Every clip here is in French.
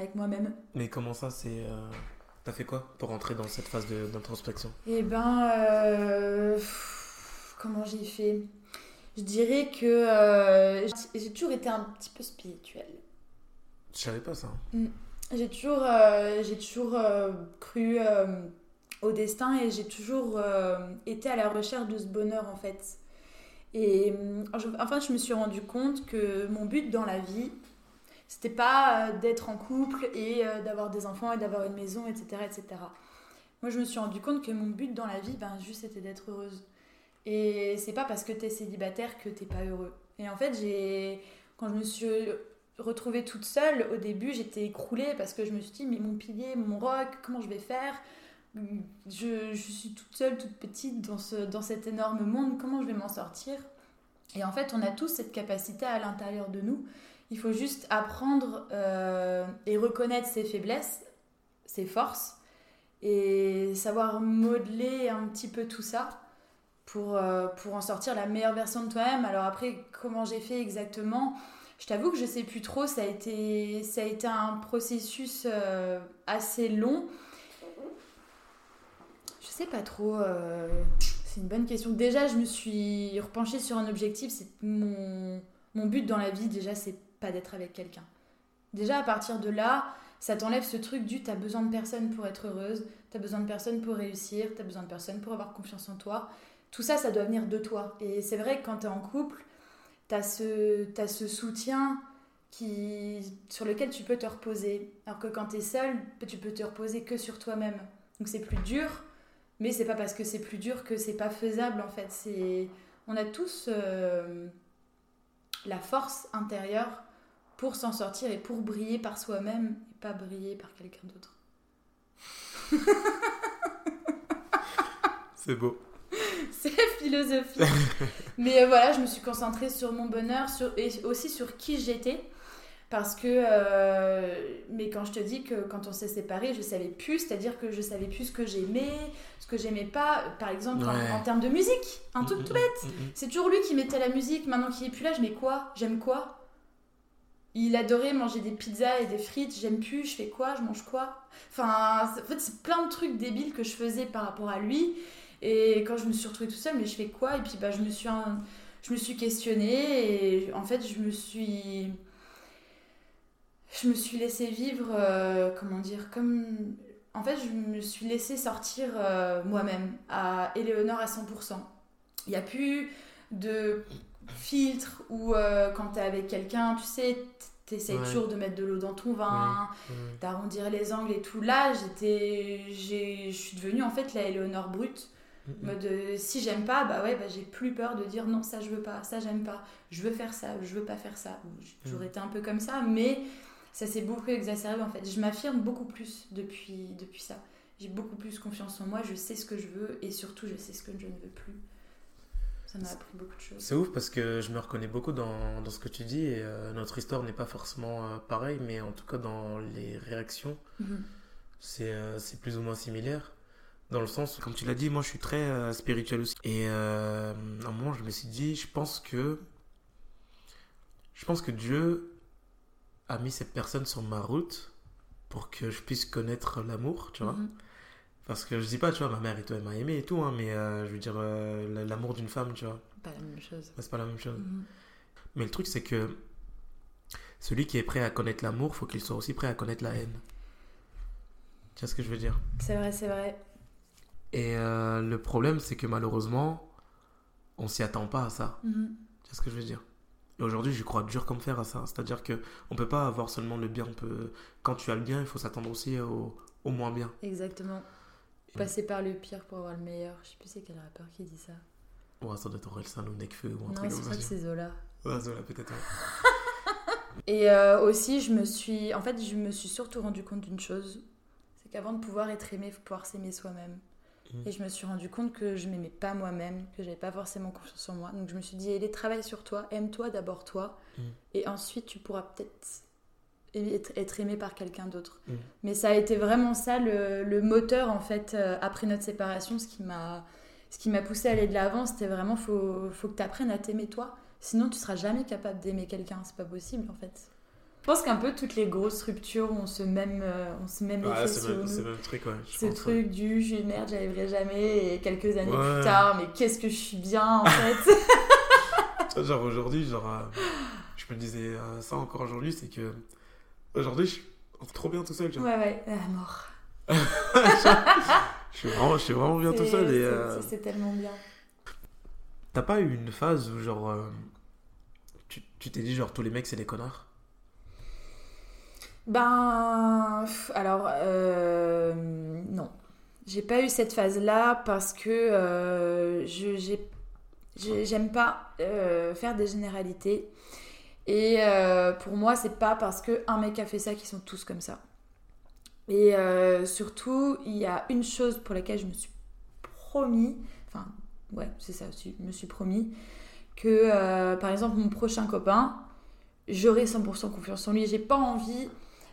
avec moi-même. Mais comment ça, c'est. Euh, t'as fait quoi pour entrer dans cette phase d'introspection? Eh ben. euh, Comment j'ai fait? Je dirais que euh, j'ai toujours été un petit peu spirituelle. Je savais pas ça. Mm. J'ai toujours, j'ai toujours cru au destin et j'ai toujours été à la recherche de ce bonheur en fait. Et je- enfin, je me suis rendu compte que mon but dans la vie, c'était pas euh, d'être en couple et euh, d'avoir des enfants et d'avoir une maison, etc., etc. Moi, je me suis rendu compte que mon but dans la vie, ben, juste c'était d'être heureuse. Et c'est pas parce que t'es célibataire que t'es pas heureux. Et en fait, j'ai quand je me suis retrouvée toute seule, au début, j'étais écroulée parce que je me suis dit, mais mon pilier, mon roc, comment je vais faire? Je, je suis toute seule, toute petite dans, ce, dans cet énorme monde, comment je vais m'en sortir? Et en fait, on a tous cette capacité à l'intérieur de nous. Il faut juste apprendre euh, et reconnaître ses faiblesses, ses forces, et savoir modeler un petit peu tout ça pour, euh, pour en sortir la meilleure version de toi-même. Alors après, comment j'ai fait exactement? Je t'avoue que je sais plus trop, ça a été, ça a été un processus euh, assez long. Je sais pas trop, c'est une bonne question. Déjà, je me suis repenchée sur un objectif, c'est mon, mon but dans la vie, déjà, c'est pas d'être avec quelqu'un. Déjà, à partir de là, ça t'enlève ce truc du t'as besoin de personne pour être heureuse, t'as besoin de personne pour réussir, t'as besoin de personne pour avoir confiance en toi. Tout ça, ça doit venir de toi. Et c'est vrai que quand t'es en couple, t'as ce, ce soutien qui, sur lequel tu peux te reposer. Alors que quand t'es seul, tu peux te reposer que sur toi-même. Donc c'est plus dur, mais c'est pas parce que c'est plus dur que c'est pas faisable en fait. C'est, on a tous euh, la force intérieure pour s'en sortir et pour briller par soi-même et pas briller par quelqu'un d'autre. C'est beau. C'est philosophique. Mais euh, voilà, je me suis concentrée sur mon bonheur sur, et aussi sur qui j'étais. Parce que, euh, mais quand je te dis que quand on s'est séparés, je savais plus, c'est-à-dire que je savais plus ce que j'aimais, ce que j'aimais pas, par exemple en- Ouais. en, termes de musique, un truc tout bête. Mm, mm, mm. C'est toujours lui qui mettait la musique, maintenant qu'il est plus là, je mets quoi? J'aime quoi? Il adorait manger des pizzas et des frites, j'aime plus, je fais quoi? Je mange quoi? Enfin, en fait, c'est plein de trucs débiles que je faisais par rapport à lui. Et quand je me suis retrouvée toute seule, mais je fais quoi? Et puis bah, je me suis, un- je me suis questionnée et en fait, je me suis, je me suis laissée vivre, euh, comment dire, comme, en fait, je me suis laissée sortir euh, moi-même, à Éléonore à 100%. Il n'y a plus de filtre où euh, quand t'es avec quelqu'un, tu sais, t'essayes Ouais. toujours de mettre de l'eau dans ton vin, Ouais. d'arrondir les angles et tout. Là, j'étais, j'ai, je suis devenue en fait la Éléonore brute. Mm, mm. mode, euh, si j'aime pas, bah ouais, bah j'ai plus peur de dire non, ça je veux pas, ça j'aime pas, je veux faire ça, je veux pas faire ça. Ou J'ai toujours Mm. été un peu comme ça, mais ça s'est beaucoup exacerbé en fait. Je m'affirme beaucoup plus depuis, depuis ça. J'ai beaucoup plus confiance en moi, je sais ce que je veux et surtout je sais ce que je ne veux plus. Ça m'a appris beaucoup de choses. C'est ouf parce que je me reconnais beaucoup dans, dans ce que tu dis et euh, notre histoire n'est pas forcément euh, pareille, mais en tout cas dans les réactions, Mhm. c'est euh, c'est plus ou moins similaire. Dans le sens, où, comme tu l'as dit, moi je suis très euh, spirituel aussi. Et euh, à un moment, je me suis dit, je pense que. Je pense que Dieu a mis cette personne sur ma route pour que je puisse connaître l'amour, tu vois. Mhm. Parce que je dis pas, tu vois, ma mère et toi, elle m'a aimé et tout, hein, mais euh, je veux dire, euh, l'amour d'une femme, tu vois, Pas la même chose. c'est pas la même chose. Mhm. Mais le truc, c'est que celui qui est prêt à connaître l'amour, faut qu'il soit aussi prêt à connaître la haine. Tu vois ce que je veux dire? C'est vrai, c'est vrai. Et euh, le problème, c'est que malheureusement, on s'y attend pas à ça. Mhm. Tu vois ce que je veux dire? Et aujourd'hui, je crois dur comme fer à ça. C'est-à-dire que on peut pas avoir seulement le bien. On peut... Quand tu as le bien, il faut s'attendre aussi au, au moins bien. Exactement. Passer par le pire pour avoir le meilleur. Je sais plus c'est quel rappeur qui dit ça. Ouais, ça doit être Orelsan ou Nekfeu ou un Non, truc c'est comme vrai que ça. c'est Zola. Ouais, ça, là, peut-être. ouais. Et euh, aussi, je me suis, en fait, je me suis surtout rendu compte d'une chose, c'est qu'avant de pouvoir être aimé, il faut pouvoir s'aimer soi-même. Mhm. Et je me suis rendu compte que je m'aimais pas moi-même, que j'avais pas forcément confiance en moi. Donc je me suis dit, allez, travaille sur toi, aime-toi d'abord toi, Mhm. et ensuite tu pourras peut-être être, être aimé par quelqu'un d'autre. Mhm. Mais ça a été vraiment ça le, le moteur en fait euh, après notre séparation, ce qui m'a, ce qui m'a poussé à aller de l'avant, c'était vraiment faut, faut que tu apprennes à t'aimer toi. Sinon, tu seras jamais capable d'aimer quelqu'un. C'est pas possible en fait. Je pense qu'un peu toutes les grosses ruptures ont ce même, euh, ont ce même Ouais, effet c'est sur le même, nous. c'est le même truc, ouais. je Ce pense, truc du je suis une merde, j'y arriverai jamais, et quelques années Ouais. plus tard, mais qu'est-ce que je suis bien en fait? Genre aujourd'hui, genre, euh, je me disais euh, ça encore aujourd'hui, c'est que aujourd'hui, je suis trop bien tout seul. Genre. ouais, ouais, la mort. Je, suis vraiment, je suis vraiment bien tout seul. Et c'est- euh, c'est- tellement bien. t'as pas eu une phase où, genre, euh, tu tu t'es dit, genre, tous les mecs, c'est des connards? Ben, alors, euh, non. J'ai pas eu cette phase-là parce que euh, je j'ai- j'ai- j'aime pas euh, faire des généralités. Et euh, pour moi, c'est pas parce que un mec a fait ça qu'ils sont tous comme ça. Et euh, surtout, il y a une chose pour laquelle je me suis promis, enfin, ouais, c'est ça aussi, je me suis promis, que euh, par exemple, mon prochain copain, j'aurai 100% confiance en lui. J'ai pas envie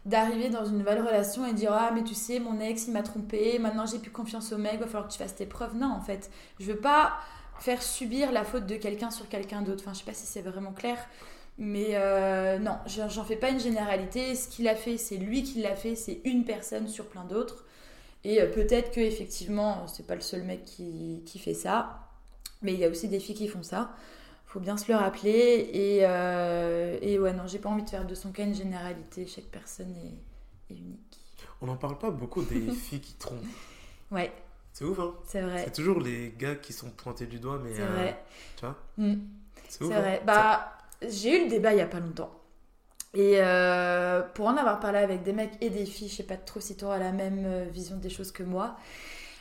d'arriver dans une nouvelle relation et dire ah mais tu sais mon ex il m'a trompé maintenant j'ai plus confiance au mec va falloir que tu fasses tes preuves non en fait je veux pas faire subir la faute de quelqu'un sur quelqu'un d'autre enfin je sais pas si c'est vraiment clair mais euh, non j'en fais pas une généralité ce qu'il a fait c'est lui qui l'a fait c'est une personne sur plein d'autres et euh, peut-être que effectivement c'est pas le seul mec qui, qui fait ça mais il y a aussi des filles qui font ça faut bien se le rappeler. Et, euh, et ouais, non, j'ai pas envie de faire de son cas une généralité. Chaque personne est, est unique. On n'en parle pas beaucoup des filles qui trompent. Ouais, C'est ouf, hein c'est vrai. C'est toujours les gars qui sont pointés du doigt, mais. C'est euh, vrai. Tu vois Mm, C'est ouf. hein. vrai. Bah, j'ai eu le débat il y a pas longtemps. Et euh, pour en avoir parlé avec des mecs et des filles, je sais pas trop si tu auras la même euh, vision des choses que moi.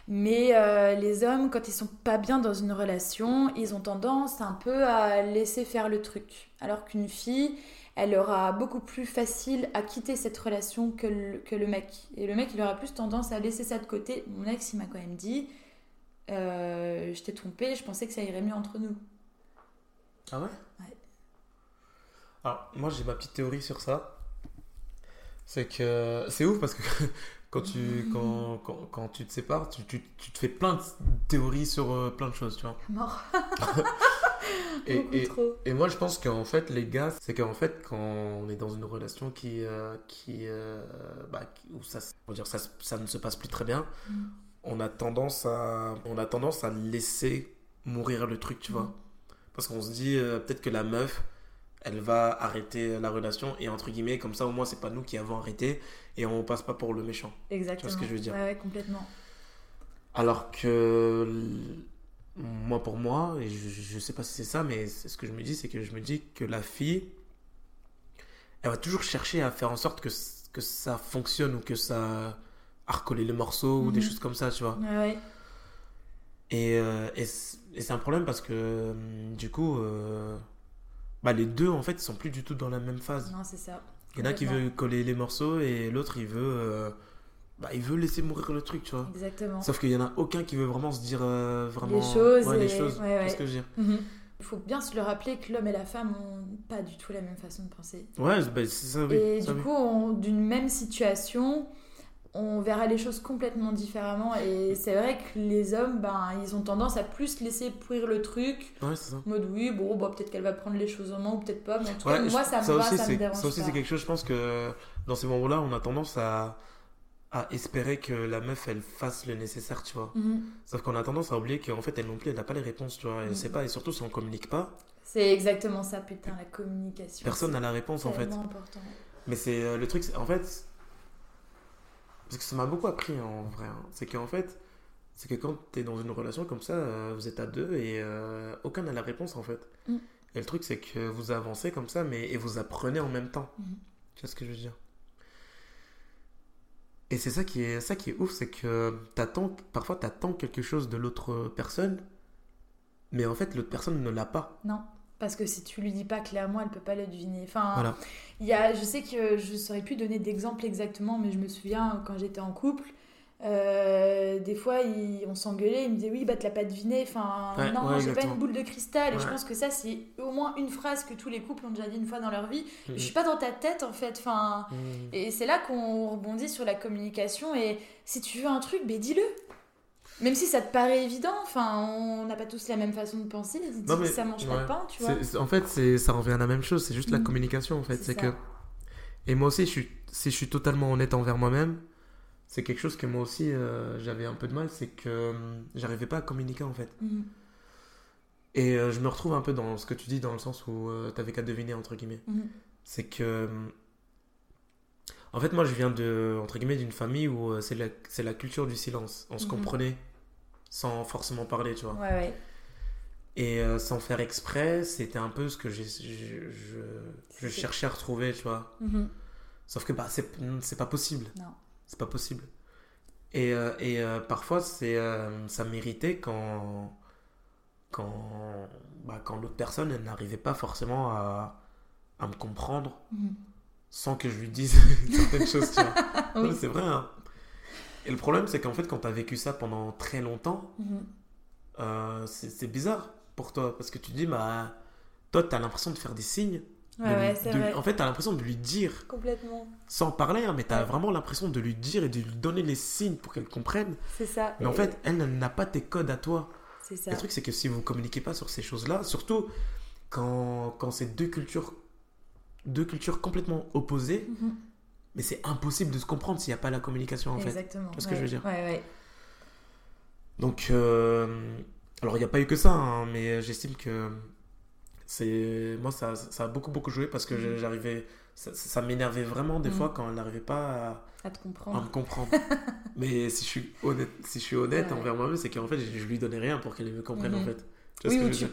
Mais euh, les hommes, quand ils sont pas bien dans une relation, ils ont tendance un peu à laisser faire le truc. Alors qu'une fille, elle aura beaucoup plus facile à quitter cette relation que le, que le mec. Et le mec, il aura plus tendance à laisser ça de côté. Mon ex, il m'a quand même dit euh, Je t'ai trompé, je pensais que ça irait mieux entre nous. Ah ouais? Ouais. Alors, moi, j'ai ma petite théorie sur ça. C'est que c'est ouf parce que quand tu, quand, quand, quand tu te sépares, tu, tu, tu te fais plein de théories sur euh, plein de choses, tu vois. Mort. Et, Beaucoup et, trop. et moi, je pense qu'en fait, les gars, c'est qu'en fait, quand on est dans une relation qui, euh, qui, euh, bah, où ça, on dire, ça, ça ne se passe plus très bien, Mm. on a tendance à, on a tendance à laisser mourir le truc, tu vois. Mm. Parce qu'on se dit peut-être que la meuf, elle va arrêter la relation et entre guillemets, comme ça, au moins, c'est pas nous qui avons arrêté et on passe pas pour le méchant. Exactement. ce que je veux dire? Ouais, complètement. Alors que moi pour moi, et je, je sais pas si c'est ça, mais ce que je me dis, c'est que je me dis que la fille, elle va toujours chercher à faire en sorte que, que ça fonctionne ou que ça à recoller les morceaux ou des Mhm. choses comme ça, tu vois. Ouais, ouais. Et, euh, et c'est un problème parce que du coup, euh, bah, les deux en fait, sont plus du tout dans la même phase. Non, c'est ça. Il y en a qui veut coller les morceaux et l'autre il veut, euh, bah, il veut laisser mourir le truc, tu vois. Exactement. Sauf qu'il y en a aucun qui veut vraiment se dire euh, vraiment Les choses ouais, les et- choses. ouais, ouais. ce que je veux dire Mhm. Il faut bien se le rappeler que l'homme et la femme ont pas du tout la même façon de penser. Ouais, bah, c'est ça, oui. et ça, du oui. coup, d'une même situation, on verra les choses complètement différemment. Et c'est vrai que les hommes, ben, ils ont tendance à plus laisser pourrir le truc. Ouais, c'est ça. En mode oui, bon, bah, peut-être qu'elle va prendre les choses en main ou peut-être pas. Mais en tout cas, Ouais, moi, je- ça me va, aussi, ça me c'est- dérange ça aussi, c'est quelque chose, je pense que dans ces moments-là, on a tendance à, à espérer que la meuf, elle fasse le nécessaire, tu vois. Mhm. Sauf qu'on a tendance à oublier qu'en fait, elle non plus, elle n'a pas les réponses, tu vois. Elle Mhm. sait pas, et surtout, si on communique pas, C'est exactement ça, putain, la communication. personne n'a c'est la réponse, en fait. tellement important. Mais c'est euh, le truc, c'est- en fait, parce que ça m'a beaucoup appris en vrai, hein. c'est qu'en fait, c'est que quand tu es dans une relation comme ça, euh, vous êtes à deux et euh, aucun n'a la réponse en fait. Mm. Et le truc, c'est que vous avancez comme ça, mais et vous apprenez en même temps. Mhm. Tu vois ce que je veux dire? Et c'est ça qui est ça qui est ouf, c'est que t'attends, parfois t'attends quelque chose de l'autre personne, mais en fait l'autre personne ne l'a pas. Non, parce que si tu lui dis pas clairement, elle peut pas le deviner. Enfin, Voilà. il y a, je sais que je saurais plus donner d'exemple exactement, mais je me souviens quand j'étais en couple, euh, des fois il- on s'engueulait, il me disait oui, bah tu l'as pas deviné. Enfin, Ouais, non, ouais, j'ai pas une boule de cristal. Et je pense que ça, c'est au moins une phrase que tous les couples ont déjà dit une fois dans leur vie. Mhm. Je suis pas dans ta tête en fait. Enfin. Mhm. Et c'est là qu'on rebondit sur la communication. Et si tu veux un truc, ben dis-le. Même si ça te paraît évident, enfin, on n'a pas tous la même façon de penser. Non, mais- ça mange pas ouais. de pain, tu vois. En fait, c'est, ça revient à la même chose, c'est juste la Mhm. communication en fait. C'est que Et moi aussi, je suis, si je suis totalement honnête envers moi-même, c'est quelque chose que moi aussi euh, j'avais un peu de mal, c'est que euh, j'arrivais pas à communiquer en fait. Mhm. Et euh, je me retrouve un peu dans ce que tu dis, dans le sens où tu t'avais qu'à deviner, entre guillemets. Mhm. C'est que. En fait, moi, je viens de, entre guillemets, d'une famille où euh, c'est la, c'est la culture du silence. On se comprenait sans forcément parler, tu vois. Ouais, ouais. Et euh, sans faire exprès, c'était un peu ce que je, je, je C'est- cherchais à retrouver, tu vois. Mhm. Sauf que bah, c'est, pas possible. Non. C'est pas possible. Et, euh, et euh, parfois, c'est, ça méritait quand, quand, bah, quand l'autre personne n'arrivait pas forcément à, à me comprendre Mhm. sans que je lui dise certaines choses. Tu vois. Oui. C'est vrai. hein. Et le problème, c'est qu'en fait, quand tu as vécu ça pendant très longtemps, Mhm. euh, c'est bizarre pour toi. Parce que tu te dis, bah, toi, tu as l'impression de faire des signes. Ouais, ouais, de- vrai. En fait, tu as l'impression de lui dire, Complètement. sans parler, hein, mais tu as Ouais. vraiment l'impression de lui dire et de lui donner les signes pour qu'elle comprenne. C'est ça. Mais en fait, elle elle n'a pas tes codes à toi. c'est ça. Le truc, c'est que si vous ne communiquez pas sur ces choses-là, surtout quand, quand c'est deux cultures, deux cultures complètement opposées, Mhm. Mais c'est impossible de se comprendre s'il n'y a pas la communication, en fait. Exactement. Tu vois ce que ouais. je veux dire Ouais, ouais. Donc, euh, alors il n'y a pas eu que ça, hein, mais j'estime que c'est moi ça, ça a beaucoup beaucoup joué parce que Mhm. j'arrivais, ça, ça m'énervait vraiment des Mhm. fois quand elle n'arrivait pas À te à, à comprendre. me comprendre. mais si je suis honnête, si je suis honnête Ouais. envers moi-même, c'est qu'en fait je, je lui donnais rien pour qu'elle me comprenne en Mhm. fait. Tu vois Oui, ce que ou je veux tu, dire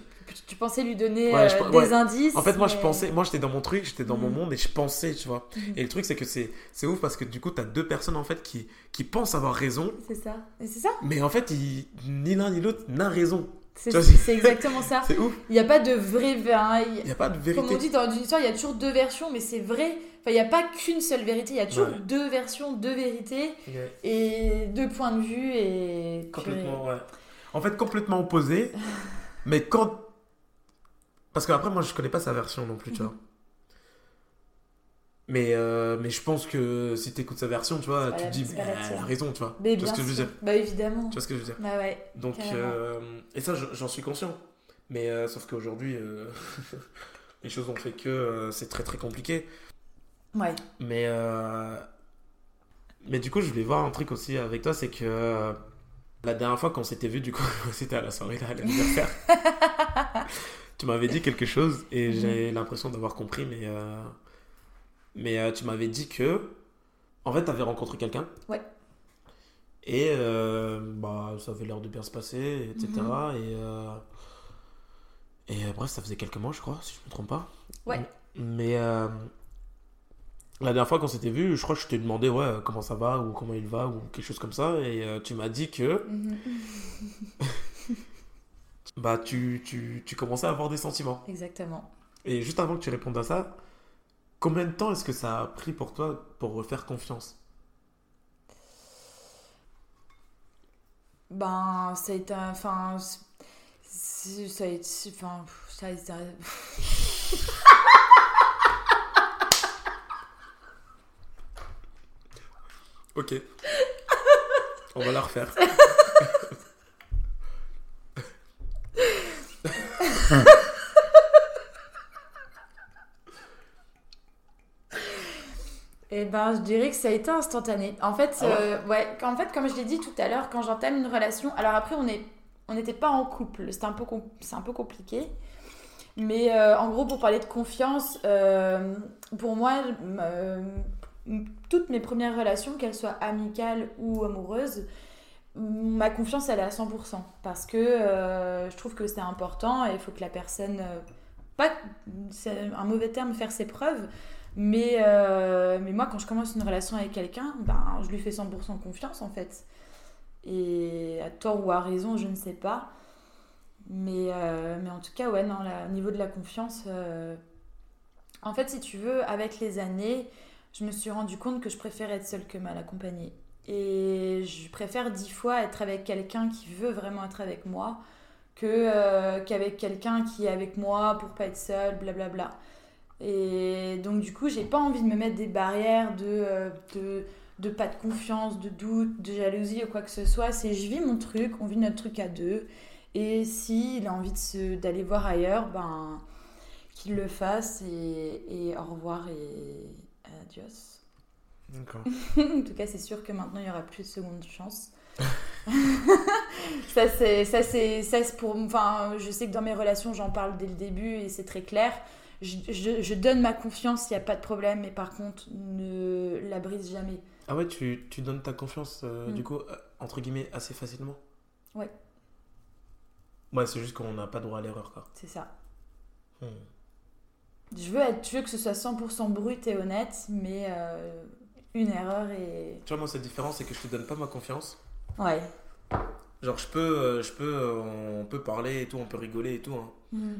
tu pensais lui donner Ouais, je euh, des ouais. indices. En fait, moi je pensais, moi j'étais dans mon truc, j'étais dans mon Mhm. monde et je pensais, tu vois. Mhm. Et le truc c'est que c'est c'est ouf parce que du coup tu as deux personnes en fait qui qui pensent avoir raison, C'est ça. Et c'est ça. mais en fait ils- ni l'un ni l'autre n'a raison. C'est exactement ça. C'est ouf. Il n'y a pas de vrai. hein, il- n'y a pas de Comme on vérité. dit dans une histoire, il y a toujours deux versions, mais c'est vrai. Enfin, il n'y a pas qu'une seule vérité. Il y a toujours Ouais. deux versions, deux vérités et deux points de vue et. Complètement, ouais. En fait, complètement opposé. mais quand. Parce qu'après, moi, je connais pas sa version non plus, tu Mhm. vois. Mais, euh, mais je pense que si tu écoutes sa version, tu vois, tu te dis, bah, elle a raison, tu vois. Mais tu vois ce que je veux dire Bah évidemment. Tu vois ce que je veux dire Bah ouais. Donc, euh, et ça, je- j'en suis conscient. Mais euh, sauf qu'aujourd'hui, les choses ont fait que c'est très très compliqué. Ouais. Mais, mais du coup, je voulais voir un truc aussi avec toi, c'est que la dernière fois qu'on s'était vu, du coup, c'était à la soirée là, à l'anniversaire. tu m'avais dit quelque chose et Mhm. j'ai l'impression d'avoir compris, mais, euh, mais euh, tu m'avais dit que, en fait, tu avais rencontré quelqu'un. Ouais. Et euh, bah, ça avait l'air de bien se passer, etc. Mhm. Et, euh, et bref, ça faisait quelques mois, je crois, si je ne me trompe pas. Ouais. Mais euh, la dernière fois qu'on s'était vu, je crois que je t'ai demandé ouais, euh, comment ça va ou comment il va ou quelque chose comme ça. Et euh, tu m'as dit que bah, tu, tu, tu commençais à avoir des sentiments. Exactement. Et juste avant que tu répondes à ça, combien de temps est-ce que ça a pris pour toi pour refaire confiance? Ben, ça a été. un- Enfin. c'est- Ça a été. Enfin. Ça a été. Ok. On va la refaire. Eh ben, je dirais que ça a été instantané. En fait, Ah ouais euh, ouais, en fait, comme je l'ai dit tout à l'heure, quand j'entame une relation, alors après, on est, on n'était pas en couple, un peu, c'est un peu compliqué. Mais euh, en gros, pour parler de confiance, euh, pour moi, toutes mes premières relations, qu'elles soient amicales ou amoureuses, ma confiance, elle est à 100%. Parce que euh, je trouve que c'est important et il faut que la personne, euh, pas, c'est un mauvais terme, faire ses preuves, mais, euh, mais moi, quand je commence une relation avec quelqu'un, ben, je lui fais 100% confiance en fait. Et à tort ou à raison, je ne sais pas. Mais, mais en tout cas, ouais, non, au niveau de la confiance, en fait, si tu veux, avec les années, je me suis rendu compte que je préfère être seule que mal accompagnée. Et je préfère dix fois être avec quelqu'un qui veut vraiment être avec moi que euh, qu'avec quelqu'un qui est avec moi pour pas être seule, blablabla. Et donc, du coup, j'ai pas envie de me mettre des barrières de, euh, de, de pas de confiance, de doute, de jalousie ou quoi que ce soit. C'est je vis mon truc, on vit notre truc à deux. Et s'il a envie d'aller voir ailleurs, ben qu'il le fasse et, et au revoir et, adios. D'accord. en tout cas, c'est sûr que maintenant, il n'y aura plus de seconde chance. ça, c'est, ça, c'est, ça, c'est pour. Enfin, je sais que dans mes relations, j'en parle dès le début et c'est très clair. Je, je- je donne ma confiance, il n'y a pas de problème, mais par contre, ne la brise jamais. Ah ouais, tu, tu donnes ta confiance, euh, Mm. du coup, euh, entre guillemets, assez facilement? Ouais. Ouais, c'est juste qu'on n'a pas droit à l'erreur, quoi. C'est ça. Hmm. Je veux, être, je veux que ce soit 100% brut et honnête, mais euh, une erreur et. Tu vois, moi, cette différence, c'est que je te donne pas ma confiance. Ouais. Genre, je peux, euh, je peux, euh, on peut parler et tout, on peut rigoler et tout, hein. Mm.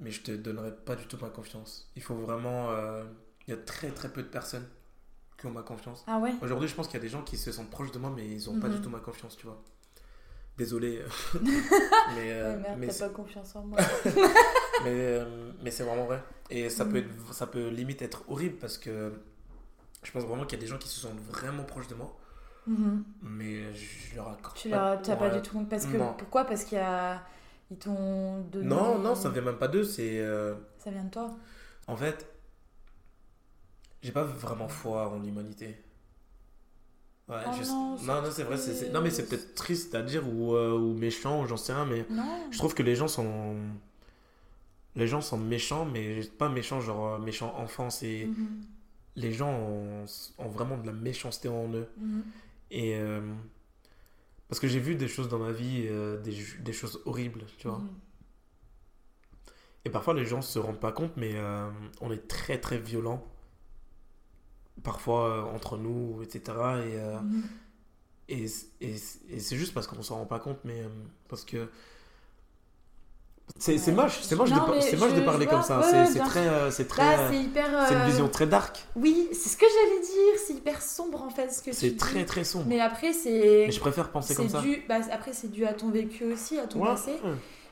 mais je te donnerai pas du tout ma confiance. Il faut vraiment. euh, Il y a très très peu de personnes qui ont ma confiance. Ah ouais? Aujourd'hui, je pense qu'il y a des gens qui se sentent proches de moi, mais ils ont pas du tout ma confiance, tu vois. Désolé. mais euh, Ouais, merde, mais t'as pas confiance en moi. mais, euh, mais c'est vraiment vrai. Et ça, peut être, ça peut limite être horrible parce que je pense vraiment qu'il y a des gens qui se sentent vraiment proches de moi, Mhm. mais je leur accorde Tu pas- leur t'as pas du tout. Parce que, Non. pourquoi? Parce qu'il y a. Ils t'ont donné. Non, non, ça vient même pas d'eux. C'est. euh, Ça vient de toi. En fait, j'ai pas vraiment foi en l'humanité. Ouais, Oh je- non, non, c'est non, c'est vrai. Non, mais c'est peut-être triste à dire ou, euh, ou méchant, ou j'en sais rien, mais Non. je trouve que les gens sont. Les gens sont méchants, mais pas méchants, genre euh, méchants enfance. Et Mhm. les gens ont, ont vraiment de la méchanceté en eux. Mhm. Et. euh, Parce que j'ai vu des choses dans ma vie, euh, des, des choses horribles, tu vois. Mhm. Et parfois, les gens se rendent pas compte, mais euh, on est très très violent. Parfois, entre nous, etc. Et, et, et, et c'est juste parce qu'on s'en rend pas compte, mais parce que. C'est Ouais. moche, c'est moche, de, Non, mais c'est moche de parler comme vois. ça. Ouais, c'est c'est bien très. euh, C'est très. Bah, euh, c'est une euh, vision très dark. Oui, c'est ce que j'allais dire. C'est hyper sombre en fait ce que tu C'est dis. très très sombre. Mais, Mais après, c'est. je préfère penser comme ça. dû, bah, après, c'est dû à ton vécu aussi, à ton Ouais. passé.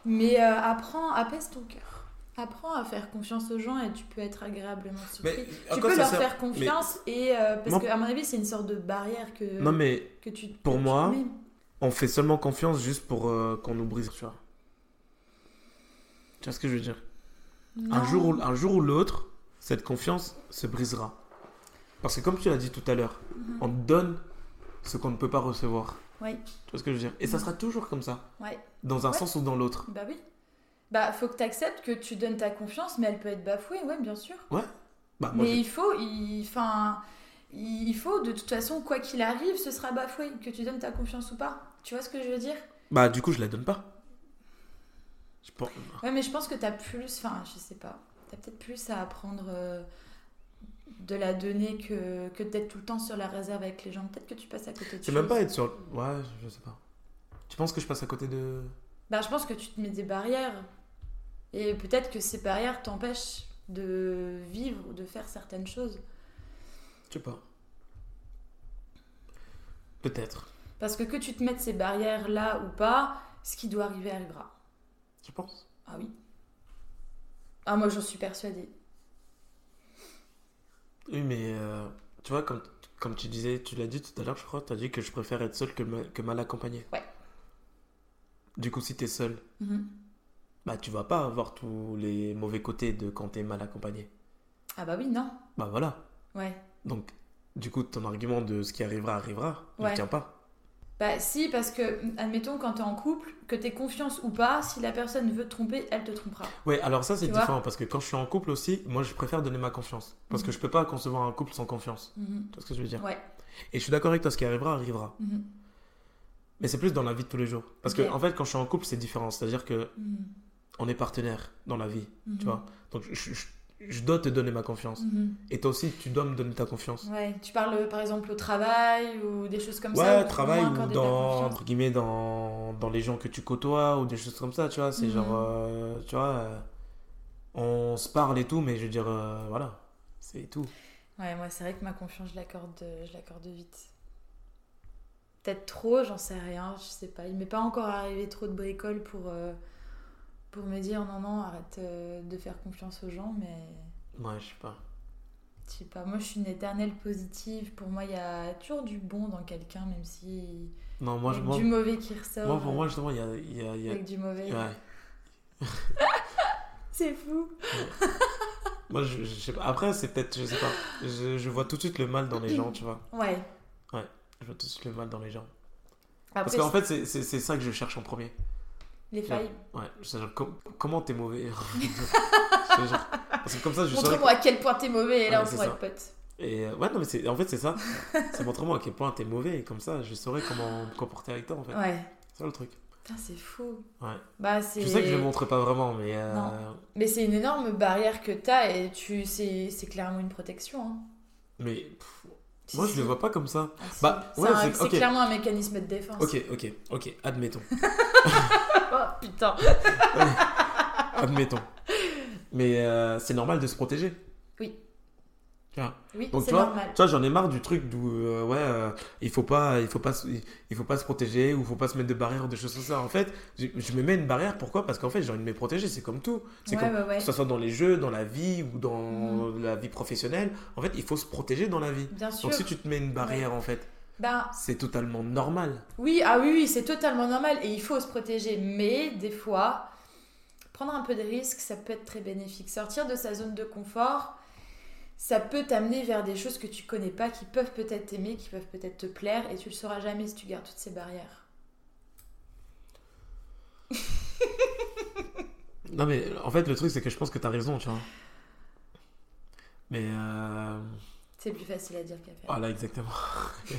Mais euh, apprends, apaise ton cœur. Apprends à faire confiance aux gens et tu peux être agréablement surpris. Mais à tu peux leur sert faire confiance et euh, parce Moi- qu'à mon avis c'est une sorte de barrière que Non, mais que tu pour que moi, on fait seulement confiance juste pour euh, qu'on nous brise, tu vois. Tu vois ce que je veux dire? Un jour, ou, un jour ou l'autre, cette confiance se brisera. Parce que comme tu l'as dit tout à l'heure, Mhm. on donne ce qu'on ne peut pas recevoir. Ouais, Tu vois ce que je veux dire? Et ça sera toujours comme ça, ouais. dans un Ouais. sens ou dans l'autre. Bah oui. Bah faut que tu acceptes que tu donnes ta confiance mais elle peut être bafouée, ouais, bien sûr. Bah, moi, mais il faut il enfin il faut de toute façon quoi qu'il arrive, ce sera bafoué que tu donnes ta confiance ou pas. Tu vois ce que je veux dire? Bah, du coup, je la donne pas. Je pense... Ouais, mais je pense que t'as plus, enfin, je sais pas, t'as peut-être plus à apprendre euh, de la donner que, que d'être tout le temps sur la réserve avec les gens. Peut-être que tu passes à côté de C'est même pas être sur. Ouais, je sais pas. Tu penses que je passe à côté de. Bah, je pense que tu te mets des barrières. Et peut-être que ces barrières t'empêchent de vivre ou de faire certaines choses. Je sais pas. Peut-être. Parce que que tu te mettes ces barrières là ou pas, ce qui doit arriver arrivera. Je pense. Ah oui. Ah, moi j'en suis persuadée. Oui, mais euh, tu vois, comme, comme tu disais, tu l'as dit tout à l'heure, je crois, tu as dit que je préfère être seul que, ma- que mal accompagné. Ouais. Du coup, si t'es seul, Mhm. bah tu vas pas avoir tous les mauvais côtés de quand t'es mal accompagné. Ah bah oui, non. Bah voilà. Ouais. Donc, du coup, ton argument de ce qui arrivera, arrivera, Ouais. tient pas. Bah si, parce que, admettons, quand t'es en couple, que t'aies confiance ou pas, si la personne veut te tromper, elle te trompera. Ouais, alors ça, c'est différent parce que quand je suis en couple aussi, moi, je préfère donner ma confiance. Parce que Mhm. je peux pas concevoir un couple sans confiance. Mhm. Tu vois ce que je veux dire Ouais. Et je suis d'accord avec toi, ce qui arrivera, arrivera. Mhm. Mais c'est plus dans la vie de tous les jours. Parce Ok. que, en fait, quand je suis en couple, c'est différent. C'est-à-dire que on est partenaires dans la vie, tu vois. Donc, je, je- je dois te donner ma confiance. Mhm. Et toi aussi, tu dois me donner ta confiance. Ouais, tu parles par exemple au travail ou des choses comme ça. Ouais, travail ou dans, entre guillemets, dans, dans les gens que tu côtoies ou des choses comme ça, tu vois. C'est Mhm. genre, euh, tu vois, euh, on se parle et tout, mais je veux dire, euh, voilà, c'est tout. Ouais, moi c'est vrai que ma confiance, je l'accorde, je l'accorde vite. Peut-être trop, j'en sais rien, je sais pas. Il m'est pas encore arrivé trop de bricoles pour, pour me dire non, non, arrête euh, de faire confiance aux gens, mais Ouais, je sais pas. je sais pas. Moi je suis une éternelle positive. Pour moi, il y a toujours du bon dans quelqu'un, même si Non, moi, il y je, moi, du mauvais qui ressort. moi, pour moi, justement, il y a. il Y a, y a- avec du mauvais. ouais. C'est fou. Moi, je, je sais pas. Après, c'est peut-être, je sais pas. Je, je vois tout de suite le mal dans les gens, tu vois. Ouais. Je vois tout de suite le mal dans les gens. Après, Parce qu'en fait, c'est ça que je cherche en premier. Les failles. Ouais, c'est genre, com- comment t'es mauvais? Genre- Parce que comme ça, je. Montre-moi à quel point t'es mauvais et là Ouais, on pourra être potes. Et euh, ouais, non, mais en fait, c'est ça. c'est montre-moi à quel point t'es mauvais et comme ça, je saurais comment me comporter avec toi en fait. Ouais. C'est ça le truc. Putain, c'est fou. Ouais. Bah, c'est. Je sais que je le montre pas vraiment, mais. euh, Non. Mais c'est une énorme barrière que t'as et tu... c'est c'est clairement une protection. Hein. Mais pff, Si, moi, je si. le vois pas comme ça. Ah. Bah, c'est ouais, clairement un mécanisme de défense. Ok, ok, ok, admettons. Oh putain. admettons. Mais euh, c'est normal de se protéger. Oui. Donc c'est tu vois, normal. tu vois, j'en ai marre du truc d'où euh, ouais, euh, il faut pas, il faut pas, se- il faut pas se protéger ou il faut pas se mettre de barrières, de choses comme ça. En fait, je, je me mets une barrière. Pourquoi? Parce qu'en fait, j'ai envie de me protéger. C'est comme tout. C'est Ouais, comme ouais, ouais. que ce soit dans les jeux, dans la vie ou dans Mhm. la vie professionnelle. En fait, il faut se protéger dans la vie. Bien sûr. Donc si tu te mets une barrière, en fait, Ben, c'est totalement normal. oui, ah oui, oui, c'est totalement normal et il faut se protéger. Mais des fois, prendre un peu de risque, ça peut être très bénéfique. Sortir de sa zone de confort, ça peut t'amener vers des choses que tu connais pas, qui peuvent peut-être t'aimer, qui peuvent peut-être te plaire et tu le sauras jamais si tu gardes toutes ces barrières. Non mais en fait, le truc c'est que je pense que t'as raison, tu vois. Mais euh... C'est plus facile à dire qu'à faire. voilà, exactement.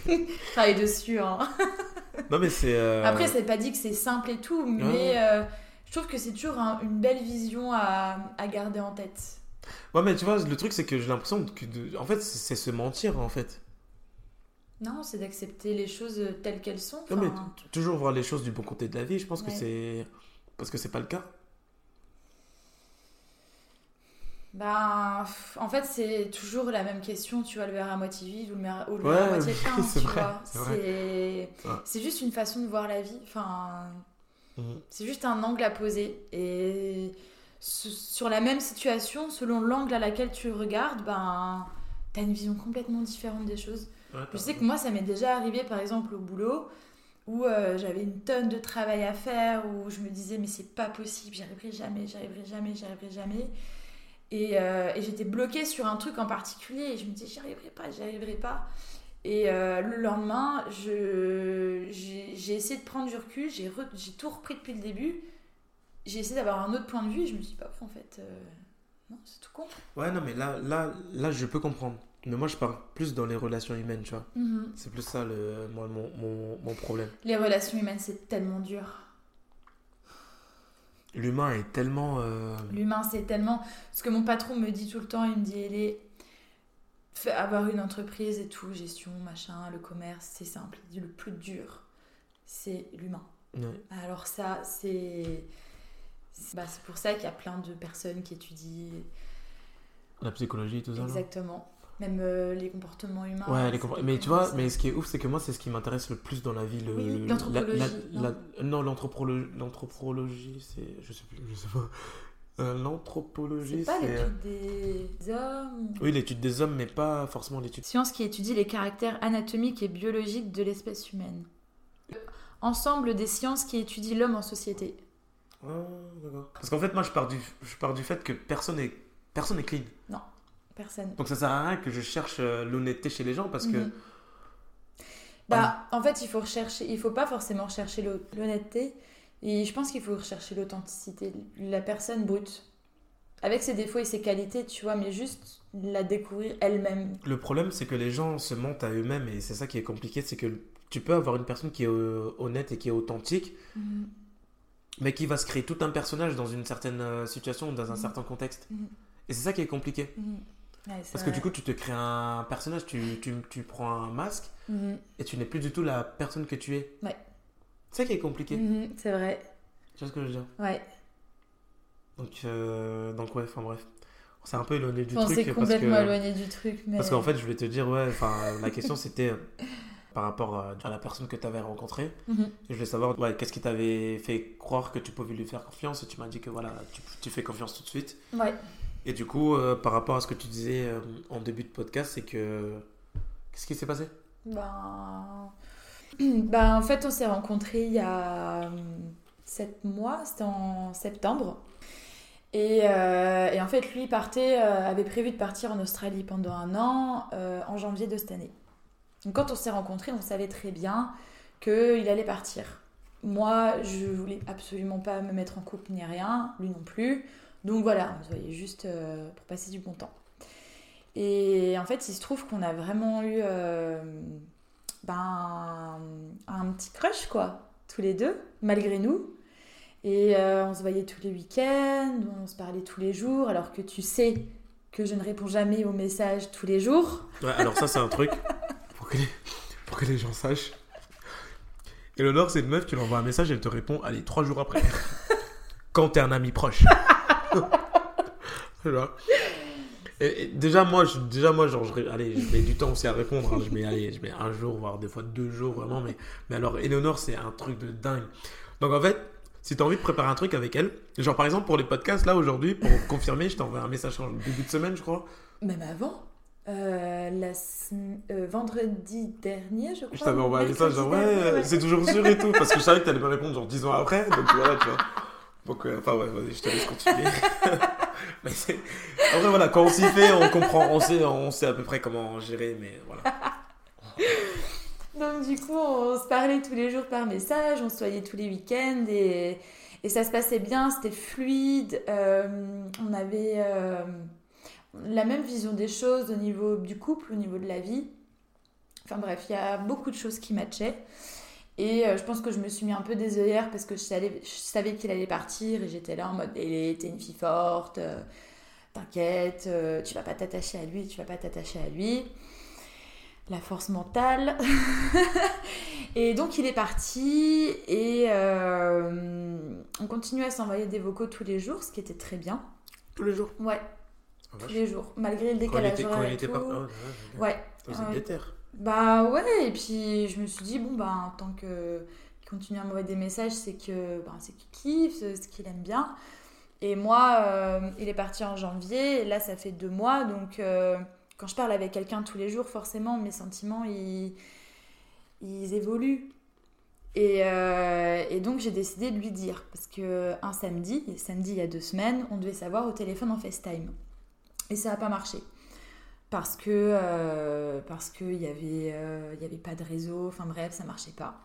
Travaille dessus, hein. Non mais c'est. euh, Après, c'est pas dit que c'est simple et tout, mais Ouais. euh, je trouve que c'est toujours un- une belle vision à, à garder en tête. Ouais, mais tu vois, le truc c'est que j'ai l'impression que, de- en fait, c'est se mentir en fait. Non, c'est d'accepter les choses telles qu'elles sont. Non mais toujours voir les choses du bon côté de la vie. Je pense que c'est parce que c'est pas le cas. Ben, en fait, c'est toujours la même question, tu vois, le verre à moitié vide ou le verre, Ouais, à moitié plein, tu vrai, vois. c'est Ouais. juste une façon de voir la vie. Enfin, Mhm. c'est juste un angle à poser. Et sur la même situation, selon l'angle à laquelle tu regardes, ben, t'as une vision complètement différente des choses. Ouais, Je sais que moi, ça m'est déjà arrivé, par exemple, au boulot, où euh, j'avais une tonne de travail à faire, où je me disais, mais c'est pas possible, j'y arriverai jamais, j'y arriverai jamais, j'y arriverai jamais. Et, euh, et j'étais bloquée sur un truc en particulier, et je me disais, j'y arriverai pas, j'y arriverai pas. Et euh, le lendemain, je- j'ai essayé de prendre du recul, j'ai re- j'ai tout repris depuis le début. J'ai essayé d'avoir un autre point de vue, et je me suis dit, bah, en fait, euh, non, c'est tout con. Ouais, non, mais là, là, là, je peux comprendre. Mais moi, je parle plus dans les relations humaines, tu vois. Mhm. C'est plus ça, le, moi, mon, mon, mon problème. Les relations humaines, c'est tellement dur. L'humain est tellement. euh, L'humain, c'est tellement. Ce que mon patron me dit tout le temps, il me dit Elé, fais avoir une entreprise et tout, gestion, machin, le commerce, c'est simple. Il dit le plus dur, c'est l'humain. Alors, ça, c'est. C'est- Bah, c'est pour ça qu'il y a plein de personnes qui étudient La psychologie, tout ça. exactement. Même euh, les comportements humains. Ouais, les des mais tu vois, mais ce qui est ouf, c'est que moi, c'est ce qui m'intéresse le plus dans la vie. Le, Oui, oui, la- l'anthropologie, la- non la- non, l'anthropologie, c'est, je sais plus, je sais pas. Euh, l'anthropologie, C'est pas euh, l'étude des hommes. Oui, l'étude des hommes, mais pas forcément l'étude. Science qui étudie les caractères anatomiques et biologiques de l'espèce humaine. Ensemble des sciences qui étudient l'homme en société. Ah, d'accord. Parce qu'en fait, moi, je pars du, je pars du fait que personne est, personne est clean. Personne. Donc ça sert à rien que je cherche euh, l'honnêteté chez les gens parce que. Mhm. Bah, en fait, il faut rechercher, il faut pas forcément rechercher l'hon- l'honnêteté, et je pense qu'il faut rechercher l'authenticité, la personne brute, avec ses défauts et ses qualités, tu vois, mais juste la découvrir elle-même. Le problème, c'est que les gens se mentent à eux-mêmes et c'est ça qui est compliqué. C'est que tu peux avoir une personne qui est euh, honnête et qui est authentique, mais qui va se créer tout un personnage dans une certaine euh, situation, dans un Mhm. certain contexte. Mhm. Et c'est ça qui est compliqué. Mhm. Ouais, Parce que vrai. du coup, tu te crées un personnage, tu, tu, tu prends un masque et tu n'es plus du tout la personne que tu es. Ouais. C'est ça qui est compliqué. C'est vrai. Tu vois ce que je veux dire? Ouais. donc, euh, donc, ouais, enfin bref. On s'est un peu éloigné du On truc. s'est parce complètement que- éloigné du truc, mais. Parce qu'en fait, je voulais te dire, ouais, enfin, la question c'était euh, par rapport euh, à la personne que tu avais rencontrée. Mhm. Je voulais savoir, ouais, qu'est-ce qui t'avait fait croire que tu pouvais lui faire confiance et tu m'as dit que voilà, tu, tu fais confiance tout de suite. Ouais. Et du coup, euh, par rapport à ce que tu disais euh, en début de podcast, c'est que. Qu'est-ce qui s'est passé? Ben... ben, en fait, on s'est rencontrés il y a 7 mois, c'était en septembre. Et, euh, et en fait, lui partait, euh, avait prévu de partir en Australie pendant un an, euh, en janvier de cette année. Donc quand on s'est rencontrés, on savait très bien qu'il allait partir. Moi, je voulais absolument pas me mettre en couple ni rien, lui non plus. Donc voilà, on se voyait juste euh, pour passer du bon temps. Et en fait, il se trouve qu'on a vraiment eu euh, ben, un petit crush, quoi, tous les deux, malgré nous. Et euh, on se voyait tous les week-ends, on se parlait tous les jours, alors que tu sais que je ne réponds jamais aux messages tous les jours. Ouais, alors ça, c'est un truc que, les, pour que les gens sachent. Eleanor, c'est une meuf, tu lui envoies un message, elle te répond, allez, trois jours après. Quand t'es un ami proche. Voilà. Et, et déjà, moi, je, déjà, moi genre, je, allez, je mets du temps aussi à répondre. hein. Je, mets, allez, je mets un jour, voire des fois deux jours, vraiment. Mais, mais alors, Eleanor, c'est un truc de dingue. Donc, en fait, si tu as envie de préparer un truc avec elle, genre par exemple pour les podcasts, là, aujourd'hui, pour confirmer, je t'envoie un message en début de semaine, je crois. Même avant, euh, la euh, vendredi dernier, je crois. Je t'avais envoyé un message, genre, ouais, c'est toujours sûr et tout. Parce que je savais que t'allais me répondre, genre, 10 ans après. Donc, voilà, tu vois. Donc, euh, enfin, ouais, vas-y, je te laisse continuer. mais. En vrai, voilà, quand on s'y fait, on comprend, on sait, on sait à peu près comment gérer, mais voilà. Donc du coup, on se parlait tous les jours par message, on se voyait tous les week-ends et, et ça se passait bien, c'était fluide. on avait la même vision des choses au niveau du couple, au niveau de la vie. Enfin bref, il y a beaucoup de choses qui matchaient. Et euh, je pense que je me suis mis un peu des œillères parce que je savais, qu'il allait partir et j'étais là en mode, Hélé, t'es une fille forte, euh, t'inquiète, euh, tu vas pas t'attacher à lui, tu vas pas t'attacher à lui. La force mentale. et donc il est parti et euh, on continuait à s'envoyer des vocaux tous les jours, ce qui était très bien. Tous les jours. Ouais, tous vache. les jours, malgré le décalage était, quand il était pas. Ah, ouais, déter. bah ouais, et puis je me suis dit, bon, bah, tant que qu'il continue à m'envoyer des messages, c'est que bah, c'est qu'il kiffe, c'est ce qu'il aime bien. Et moi, euh, il est parti en janvier, et là, ça fait deux mois, donc euh, quand je parle avec quelqu'un tous les jours, forcément, mes sentiments, ils, ils évoluent. Et, euh, et donc, j'ai décidé de lui dire, parce que un samedi, samedi il y a deux semaines, on devait savoir au téléphone en FaceTime. Et ça n'a pas marché. Parce que euh, parce que il y avait euh, y avait pas de réseau. Enfin bref ça marchait pas.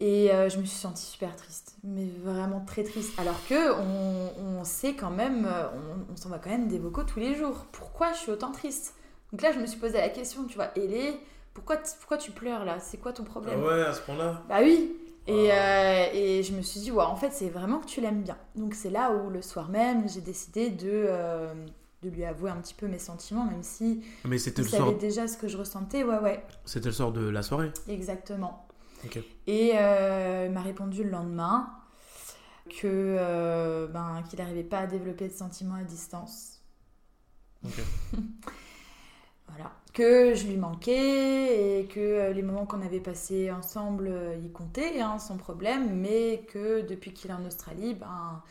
Et euh, je me suis sentie super triste. Mais vraiment très triste. Alors que on, on sait quand même on, on s'envoie quand même des vocaux tous les jours. Pourquoi je suis autant triste? Donc là je me suis posé la question tu vois. Hélé pourquoi pourquoi tu pleures là? C'est quoi ton Ah problème ouais, à ce point-là? bah oui. Et, Ah. euh, et je me suis dit, ouais, en fait, c'est vraiment que tu l'aimes bien. Donc c'est là où le soir même, j'ai décidé de, euh, de lui avouer un petit peu mes sentiments, même si Mais c'était il le, savait soir... déjà ce que je ressentais. Ouais, ouais, c'était le soir de la soirée. exactement. Ok. Et euh, il m'a répondu le lendemain que euh, ben, qu'il n'arrivait pas à développer de sentiments à distance. Voilà. Que je lui manquais et que euh, les moments qu'on avait passés ensemble, euh, y comptaient, hein, sans problème, mais que depuis qu'il est en Australie, ben,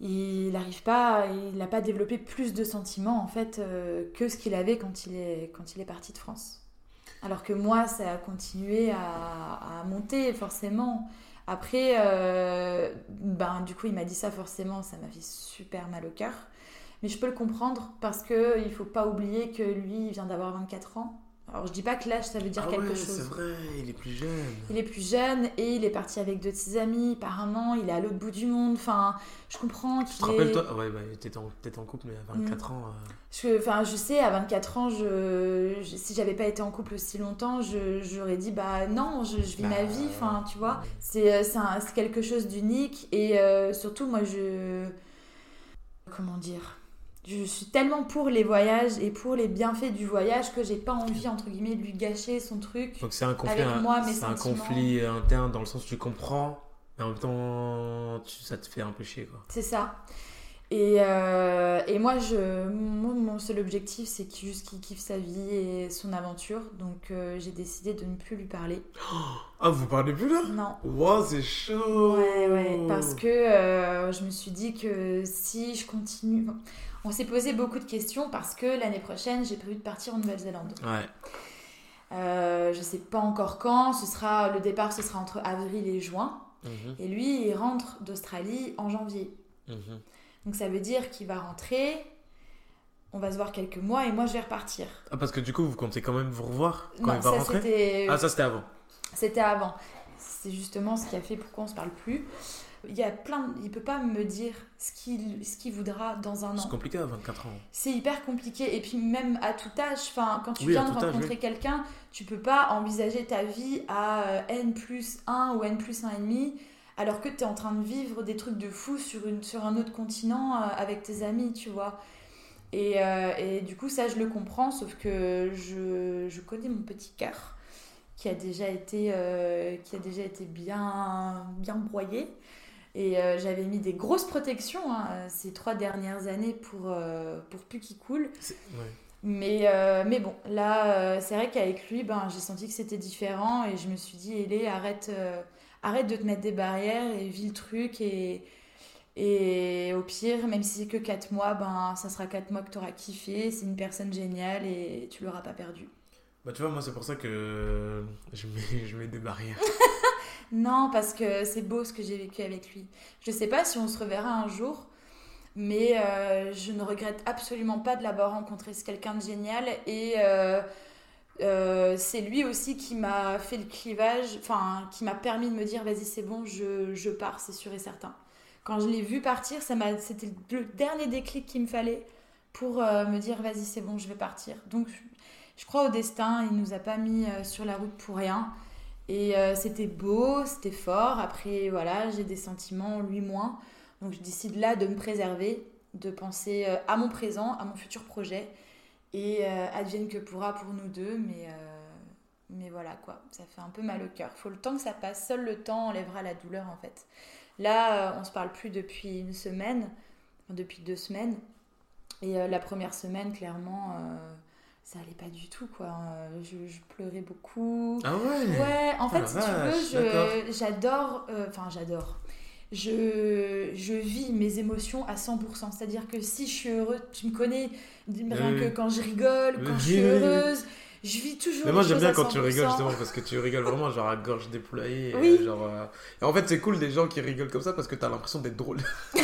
il n'arrive pas, il n'a pas développé plus de sentiments en fait euh, que ce qu'il avait quand il, est, quand il est parti de France. Alors que moi, ça a continué à, monter forcément. Après, euh, ben, du coup, il m'a dit ça forcément, ça m'a fait super mal au cœur. Mais je peux le comprendre parce que il faut pas oublier que lui il vient d'avoir 24 ans. Alors je dis pas que l'âge ça veut dire ah quelque ouais, chose. c'est vrai, il est plus jeune. Il est plus jeune et il est parti avec deux de ses amis. An, il est à l'autre bout du monde. Enfin, je comprends Tu te rappelles, toi? Ouais, bah, t'étais en, en couple, mais à 24 ans. euh, Je, enfin, je sais, à 24 ans, je, je- si j'avais pas été en couple aussi longtemps, je- j'aurais dit bah non, je, je vis bah, ma vie. Enfin, tu vois, euh, c'est quelque chose d'unique et euh, surtout, moi, je. Comment dire? Je suis tellement pour les voyages et pour les bienfaits du voyage que j'ai pas envie, entre guillemets, de lui gâcher son truc. Donc c'est un conflit, Avec moi, mes un conflit interne dans le sens où tu comprends, mais en même temps, tu- ça te fait un peu chier, quoi. C'est ça. Et, euh, et moi, je, mon seul objectif, c'est qu'il juste qu'il kiffe sa vie et son aventure. Donc, euh, j'ai décidé de ne plus lui parler. Ah, vous parlez plus là? Non. Wow, c'est chaud Ouais, ouais. Parce que euh, je me suis dit que si je continue. On s'est posé beaucoup de questions parce que l'année prochaine, j'ai prévu de partir en Nouvelle-Zélande. Ouais. Euh, je sais pas encore quand. Ce sera, le départ, ce sera entre avril et juin. Mhm. Et lui, il rentre d'Australie en janvier. Mhm. Donc ça veut dire qu'il va rentrer, on va se voir quelques mois et moi je vais repartir. Ah, parce que du coup, vous comptez quand même vous revoir quand non, il va ça rentrer? Ah, ça c'était avant. c'était avant. C'est justement ce qui a fait pourquoi on se parle plus. Il y a plein, il peut pas me dire ce qu'il ce qu'il voudra dans un C'est an. compliqué à 24 ans. C'est hyper compliqué et puis même à tout âge, enfin quand tu Oui, viens de rencontrer quelqu'un, tu peux pas envisager ta vie à euh, n plus 1 ou n plus 1,5 alors que tu es en train de vivre des trucs de fou sur, une, sur un autre continent euh, avec tes amis, tu vois. Et, euh, et du coup, ça, je le comprends, sauf que je, je connais mon petit cœur qui a déjà été, euh, qui a déjà été bien, bien broyé. Et euh, j'avais mis des grosses protections hein, ces trois dernières années pour, euh, pour plus qu'il coule. Ouais. Mais, euh, mais bon, là, euh, c'est vrai qu'avec lui, ben, j'ai senti que c'était différent et je me suis dit, Hélé, arrête, euh, arrête de te mettre des barrières et vis le truc. Et, et au pire, même si c'est que 4 mois, ben, ça sera 4 mois que tu auras kiffé. C'est une personne géniale et tu l'auras pas perdu. Bah, tu vois, moi, c'est pour ça que je mets, je mets des barrières. Non, parce que c'est beau ce que j'ai vécu avec lui. Je sais pas si on se reverra un jour, mais euh, je ne regrette absolument pas de l'avoir rencontré. C'est quelqu'un de génial et euh, euh, c'est lui aussi qui m'a fait le clivage, enfin, qui m'a permis de me dire vas-y, c'est bon, je, je pars, c'est sûr et certain. Quand je l'ai vu partir, ça m'a, c'était le dernier déclic qu'il me fallait pour me dire vas-y, c'est bon, je vais partir. Donc, je, crois au destin, il nous a pas mis sur la route pour rien. Et euh, c'était beau, c'était fort. Après, voilà, j'ai des sentiments, lui moins. Donc je décide là de me préserver, de penser euh, à mon présent, à mon futur projet. Et euh, advienne que pourra pour nous deux. Mais, voilà quoi, ça fait un peu mal au cœur. Faut le temps que ça passe. Seul le temps enlèvera la douleur en fait. Là, on se parle plus depuis une semaine, depuis deux semaines. Et la première semaine, clairement, ça allait pas du tout quoi. Euh, Je, je pleurais beaucoup. Ah ouais Ouais, en Oh fait, si tu veux, j'adore. euh, Enfin, j'adore. Je, je vis mes émotions à 100%. C'est-à-dire que si je suis heureuse, tu me connais, rien que quand je rigole, quand je suis heureuse, je vis toujours. Mais moi j'aime bien quand tu 100%. rigoles justement parce que tu rigoles vraiment genre à gorge déployée. et, Oui. genre, euh, Et en fait c'est cool des gens qui rigolent comme ça parce que t'as l'impression d'être drôle.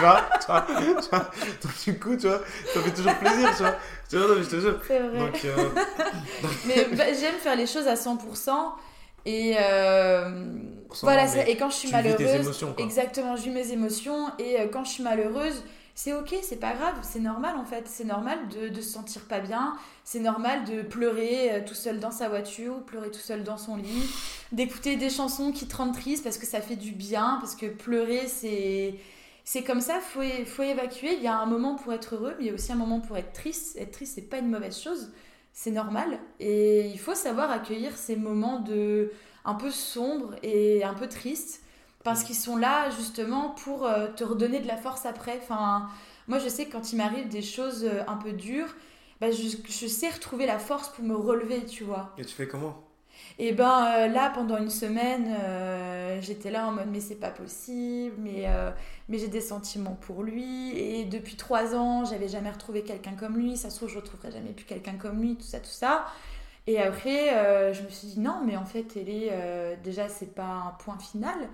tu vois, tu vois, tu vois Donc du coup tu vois, ça fait toujours plaisir tu vois. Tu vois, non, mais je te jure. C'est vrai. Donc euh, Mais bah, j'aime faire les choses à 100%. Et euh, voilà, et quand je suis tu vis tes malheureuse, émotions, quoi. exactement, je vis mes émotions. Et euh, quand je suis malheureuse, c'est ok, c'est pas grave, c'est normal en fait. C'est normal de, de se sentir pas bien. C'est normal de pleurer tout seul dans sa voiture, ou pleurer tout seul dans son lit, d'écouter des chansons qui te rendent triste parce que ça fait du bien, parce que pleurer c'est. C'est comme ça, faut, faut évacuer. Il y a un moment pour être heureux, mais il y a aussi un moment pour être triste. Être triste, c'est pas une mauvaise chose c'est normal et il faut savoir accueillir ces moments de un peu sombres et un peu tristes parce qu'ils sont là justement pour euh, te redonner de la force après. Enfin, moi je sais que quand il m'arrive des choses euh, un peu dures, bah, je, je sais retrouver la force pour me relever, tu vois. Et tu fais comment? Et ben euh, là, pendant une semaine, euh, j'étais là en mode mais c'est pas possible, mais, euh, mais j'ai des sentiments pour lui. Et depuis trois ans, j'avais jamais retrouvé quelqu'un comme lui. Ça se trouve, je retrouverai jamais plus quelqu'un comme lui, tout ça, tout ça. Et après, je me suis dit non, mais en fait, elle est déjà, c'est pas un point final.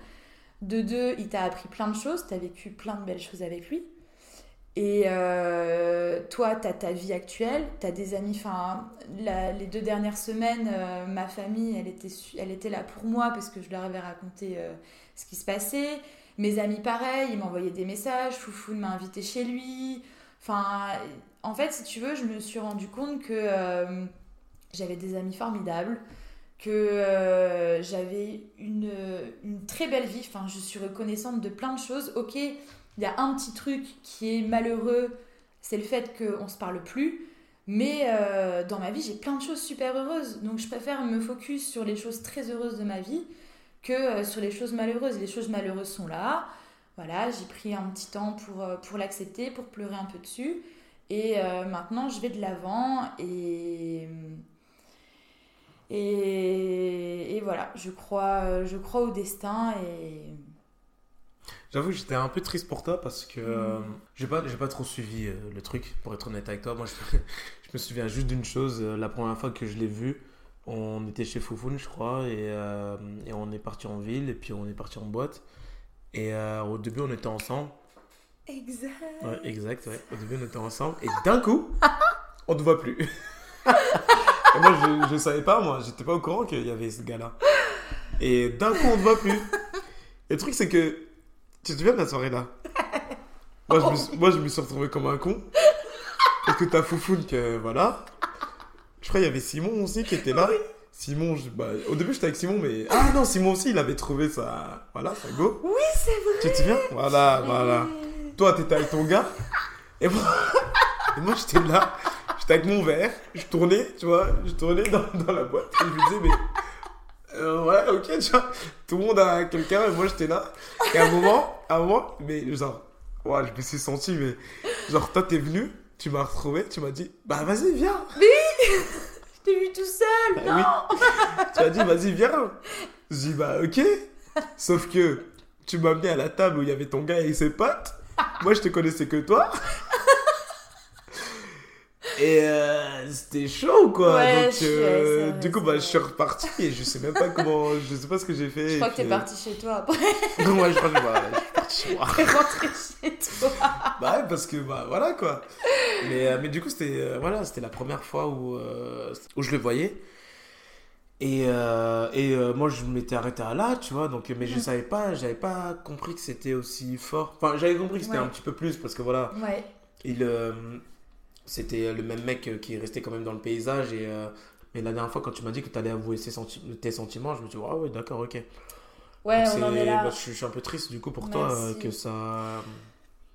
De deux, il t'a appris plein de choses, t'as vécu plein de belles choses avec lui. Et euh, toi, tu as ta vie actuelle, tu as des amis. Enfin, les deux dernières semaines, euh, ma famille, elle était, elle était là pour moi parce que je leur avais raconté euh, ce qui se passait. Mes amis, pareil, ils m'envoyaient des messages. Foufou m'a invité chez lui. Enfin, en fait, si tu veux, je me suis rendu compte que j'avais des amis formidables, que j'avais une, une très belle vie. Enfin, je suis reconnaissante de plein de choses. Ok, il y a un petit truc qui est malheureux, c'est le fait qu'on se parle plus. Mais euh, dans ma vie, j'ai plein de choses super heureuses. Donc je préfère me focus sur les choses très heureuses de ma vie que euh, sur les choses malheureuses. Les choses malheureuses sont là. Voilà, j'ai pris un petit temps pour, euh, l'accepter, pour pleurer un peu dessus. Et maintenant, je vais de l'avant et, et, et voilà, je crois, je crois au destin et J'avoue, j'étais un peu triste pour toi parce que euh, j'ai pas, j'ai pas trop suivi euh, le truc, pour être honnête avec toi. Moi, je, je me souviens juste d'une chose. euh, la première fois que je l'ai vu, on était chez Foufoun, je crois, et, euh, et on est parti en ville, et puis on est parti en boîte. Et au début, on était ensemble. Exact. Ouais, exact, ouais. Au début, on était ensemble et d'un coup, on ne voit plus. et moi, je, je savais pas, moi, j'étais pas au courant qu'il y avait ce gars-là. Et d'un coup, on ne voit plus. Et le truc, c'est que. Tu te souviens de la soirée là moi je, me, suis- moi, je me suis retrouvé comme un con. Parce que t'as Foufoune que. Voilà. Je crois qu'il y avait Simon aussi qui était là. Simon, je- bah, au début, j'étais avec Simon, mais. Ah non, Simon aussi, il avait trouvé sa. Voilà, sa go. Oui, c'est vrai. Tu te souviens? Voilà, voilà. Toi, t'étais avec ton gars. Et moi, et moi j'étais là. J'étais avec mon verre. Je tournais, tu vois. Je tournais dans, dans la boîte. Et je me disais, mais. Euh, ouais, ok, tu vois. Tout le monde a quelqu'un et moi, j'étais là. Et à un moment, à un moment, mais genre. Ouais, je me suis senti, mais. Genre, toi, t'es venu. Tu m'as retrouvé. Tu m'as dit, bah vas-y, viens. Je t'ai vu tout seul. Bah non. oui. Tu m'as dit, vas-y, viens. Je dis, bah ok. Sauf que tu m'as amené à la table où il y avait ton gars et ses potes. Moi, je te connaissais que toi. Et euh, c'était chaud, quoi. Ouais, Donc, euh, vrai, du coup, bah, je suis reparti et je sais même pas comment. Je sais pas ce que j'ai fait. Je crois que t'es parti chez toi après. euh, ouais, je crois que bah, je suis parti chez moi. T'es rentré chez toi. Bah ouais, parce que bah voilà quoi. Mais, euh, mais du coup, c'était voilà, c'était la première fois où, où je le voyais. Et, euh, et euh, moi, je m'étais arrêté à là, tu vois. Donc, mais je savais pas, j'avais pas compris que c'était aussi fort. Enfin, j'avais compris que c'était Ouais. un petit peu plus parce que voilà, Ouais. il, euh, c'était le même mec euh, qui restait quand même dans le paysage. Et, euh, et la dernière fois, quand tu m'as dit que tu allais avouer ses senti- tes sentiments, je me suis dit, ah ouais, d'accord, ok. Ouais, Donc, on en est là. bah, je, suis, un peu triste du coup pour toi euh, que ça.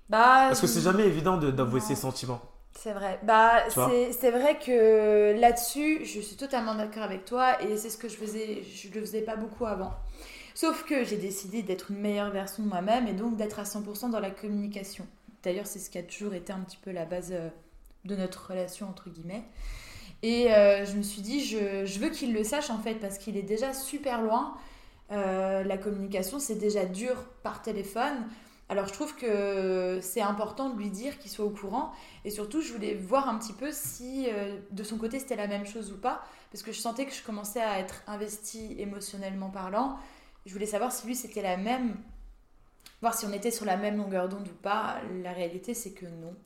Bah, Parce que c'est jamais évident de- d'avouer ses sentiments. C'est vrai. Bah, c'est c'est vrai que là-dessus, je suis totalement d'accord avec toi et c'est ce que je faisais. Je le faisais pas beaucoup avant. Sauf que j'ai décidé d'être une meilleure version de moi-même et donc d'être à 100% dans la communication. D'ailleurs, c'est ce qui a toujours été un petit peu la base euh, de notre relation, entre guillemets. Et euh, je me suis dit, je, veux qu'il le sache en fait, parce qu'il est déjà super loin. Euh, la communication, c'est déjà dur par téléphone. Alors je trouve que c'est important de lui dire qu'il soit au courant. Et surtout, je voulais voir un petit peu si euh, de son côté c'était la même chose ou pas. Parce que je sentais que je commençais à être investie émotionnellement parlant. Je voulais savoir si lui c'était la même. Voir si on était sur la même longueur d'onde ou pas. La réalité, c'est que non.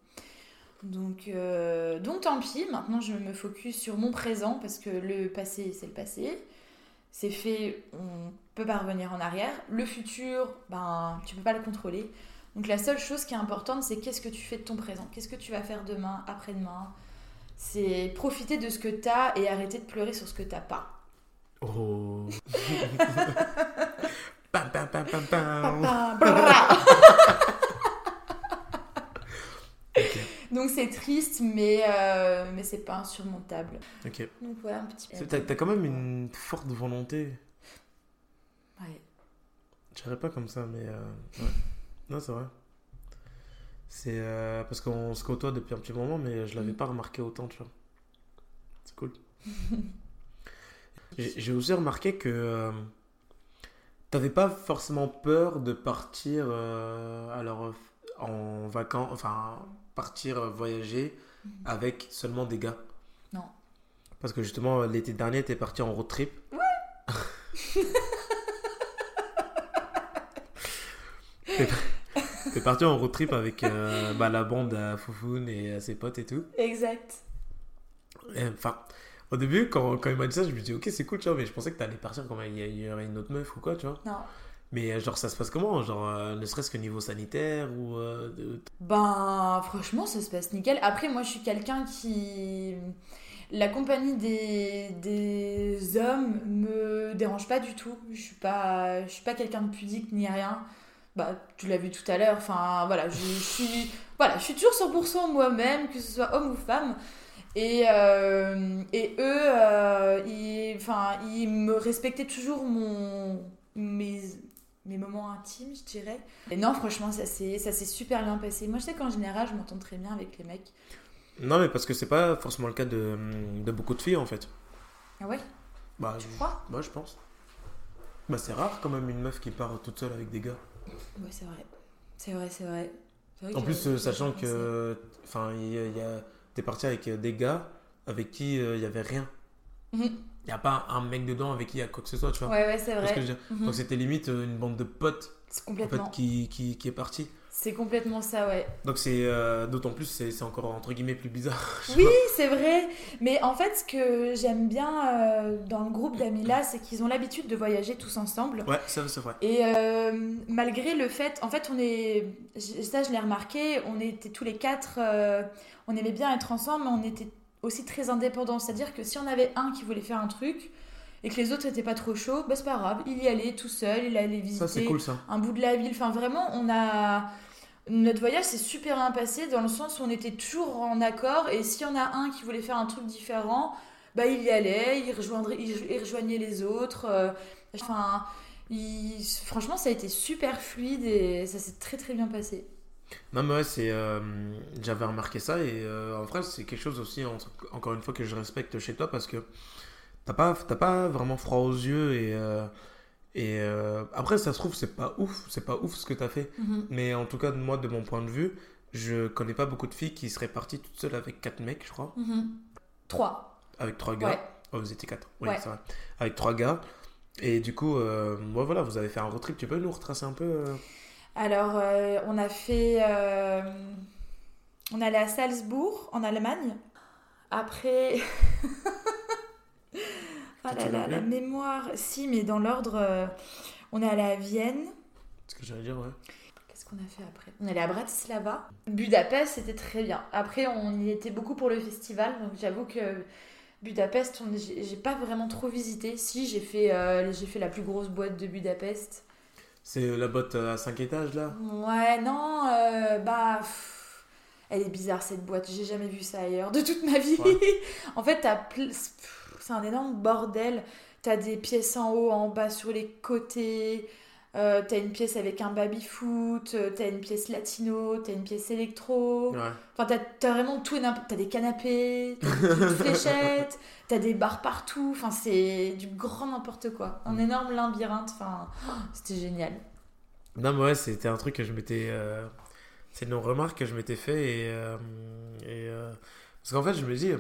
Donc, euh, donc tant pis, maintenant je me focus sur mon présent parce que le passé c'est le passé. C'est fait, on peut pas revenir en arrière. Le futur, ben tu peux pas le contrôler. Donc la seule chose qui est importante c'est qu'est-ce que tu fais de ton présent, qu'est-ce que tu vas faire demain, après-demain? C'est profiter de ce que tu as et arrêter de pleurer sur ce que t'as pas. Oh. pam, pam, pam. Papa, brrra. Donc c'est triste, mais, euh, mais c'est pas insurmontable. Ok. Donc voilà un petit peu. T'as t'as quand même une forte volonté. Ouais. Je dirais pas comme ça, mais. euh, ouais. Non, c'est vrai. C'est euh, parce qu'on se côtoie depuis un petit moment, mais je l'avais Mm. pas remarqué autant, tu vois. C'est cool. J'ai j'ai aussi remarqué que t'avais pas forcément peur de partir alors en vacances, enfin partir euh, voyager Mhm. avec seulement des gars. Non. Parce que justement l'été dernier t'es parti en road trip. T'es T'es parti en road trip avec euh, bah, la bande à Foufoune et à ses potes et tout. Exact. Enfin, au début, quand, quand il m'a dit ça, je me dis, ok, c'est cool, tu vois, mais je pensais que t'allais partir quand il y, il y aurait une autre meuf ou quoi, tu vois. Non. Mais euh, genre, ça se passe comment? Genre, euh, ne serait-ce que niveau sanitaire ou. euh, Ben, franchement, ça se passe nickel. Après, moi, je suis quelqu'un qui. La compagnie des, des hommes me dérange pas du tout. Je suis pas, je suis pas quelqu'un de pudique ni rien. Bah, tu l'as vu tout à l'heure. Enfin, voilà, je, suis, voilà, je suis toujours 100% moi-même, que ce soit homme ou femme. Et, euh, et eux, ils, ils me respectaient toujours mon, mes, mes moments intimes, je dirais. Et non, franchement, ça s'est super bien passé. Moi, je sais qu'en général, je m'entends très bien avec les mecs. Non, mais parce que c'est pas forcément le cas de, de beaucoup de filles en fait. Ah ouais? Bah, Tu je- crois? Bah, je pense. Bah, c'est rare quand même une meuf qui part toute seule avec des gars. Ouais, c'est vrai. C'est vrai, c'est vrai. En plus, euh, sachant que. Enfin, y a- y a- t'es parti avec euh, des gars avec qui euh, il y avait rien. Mhm. Il y a pas un mec dedans avec qui il y a quoi que ce soit, tu vois. Ouais, ouais, c'est que vrai. je veux dire Mhm. Donc, c'était limite euh, une bande de potes C'est en fait, complètement. qui, qui, qui est partie. C'est complètement ça, ouais. Donc c'est euh, d'autant plus c'est encore entre guillemets plus bizarre. Oui, c'est vrai. Mais en fait, ce que j'aime bien euh, dans le groupe d'amis là, c'est qu'ils ont l'habitude de voyager tous ensemble. Ouais, ça c'est vrai. Et euh, malgré le fait, en fait, on est, ça je l'ai remarqué, on était tous les quatre, on aimait bien être ensemble, mais on était aussi très indépendants. C'est-à-dire que si on avait un qui voulait faire un truc, et que les autres n'étaient pas trop chauds, bah c'est pas grave, il y allait tout seul, il allait visiter cool, ça. un bout de la ville. Enfin, vraiment, on a notre voyage s'est super bien passé dans le sens où on était toujours en accord et s'il y en a un qui voulait faire un truc différent, bah il y allait, il, rejoindrait, il rejoignait les autres. Euh, enfin, franchement, ça a été super fluide et ça s'est très très bien passé. Non, mais ouais, c'est, euh, j'avais remarqué ça et euh, en vrai, c'est quelque chose aussi, encore une fois, que je respecte chez toi parce que t'as pas, pas vraiment froid aux yeux et et euh, après, ça se trouve, c'est pas ouf, c'est pas ouf ce que tu as fait. Mhm. Mais en tout cas, moi, de mon point de vue, je connais pas beaucoup de filles qui seraient parties toutes seules avec quatre mecs, je crois. Mhm. Trois. Avec trois gars. Oh, vous étiez quatre. Oui, c'est vrai. Avec trois gars. Et du coup, moi, voilà, vous avez fait un road trip. Tu peux nous retracer un peu euh Alors, on a fait. On allait à Salzbourg, en Allemagne. Après. Ah la mémoire. Si, mais dans l'ordre, euh, on est allé à Vienne. Ce que j'allais dire, ouais. Qu'est-ce qu'on a fait après? On est allé à Bratislava. Budapest, c'était très bien. Après, on y était beaucoup pour le festival, donc j'avoue que Budapest, j'ai pas vraiment trop visité. Si, j'ai fait, euh, j'ai fait la plus grosse boîte de Budapest. C'est la boîte à 5 étages là? Ouais, non, euh, bah. elle est bizarre cette boîte, j'ai jamais vu ça ailleurs de toute ma vie. en fait, t'as c'est un énorme bordel. T'as des pièces en haut, en bas, sur les côtés. Euh, t'as une pièce avec un baby-foot, euh, t'as une pièce latino, t'as une pièce électro. Enfin, t'as, vraiment tout et n'importe. T'as des canapés, t'as des fléchettes, t'as des bars partout. Enfin, c'est du grand n'importe quoi. Un mm. énorme labyrinthe. Enfin, c'était génial. Non, mais ouais, c'était un truc que je m'étais. Euh, c'est une remarque que je m'étais fait et. et Parce qu'en fait, je me dis,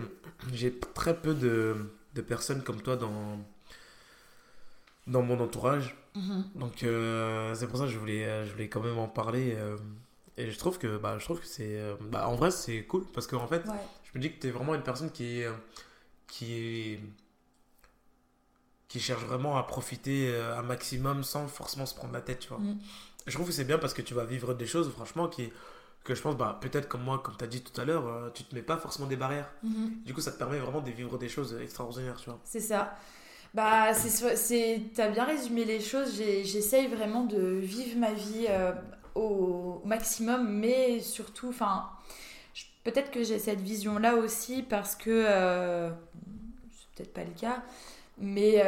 j'ai très peu de de personnes comme toi dans, dans mon entourage. Mhm. Donc euh, c'est pour ça que je voulais, euh, je voulais quand même en parler. Euh, et je trouve que, bah, je trouve que c'est... bah, en vrai, c'est cool parce qu'en en fait, je me dis que tu es vraiment une personne qui qui qui cherche vraiment à profiter un maximum sans forcément se prendre la tête, tu vois. Mhm. Je trouve que c'est bien parce que tu vas vivre des choses, franchement, qui que je pense, bah, peut-être comme moi, comme tu as dit tout à l'heure, euh, tu te mets pas forcément des barrières. Mhm. Du coup, ça te permet vraiment de vivre des choses extraordinaires, tu vois. C'est ça. Bah, c'est, as bien résumé les choses. j'essaye vraiment de vivre ma vie euh, au, maximum, mais surtout, enfin, peut-être que j'ai cette vision-là aussi parce que euh, c'est peut-être pas le cas, mais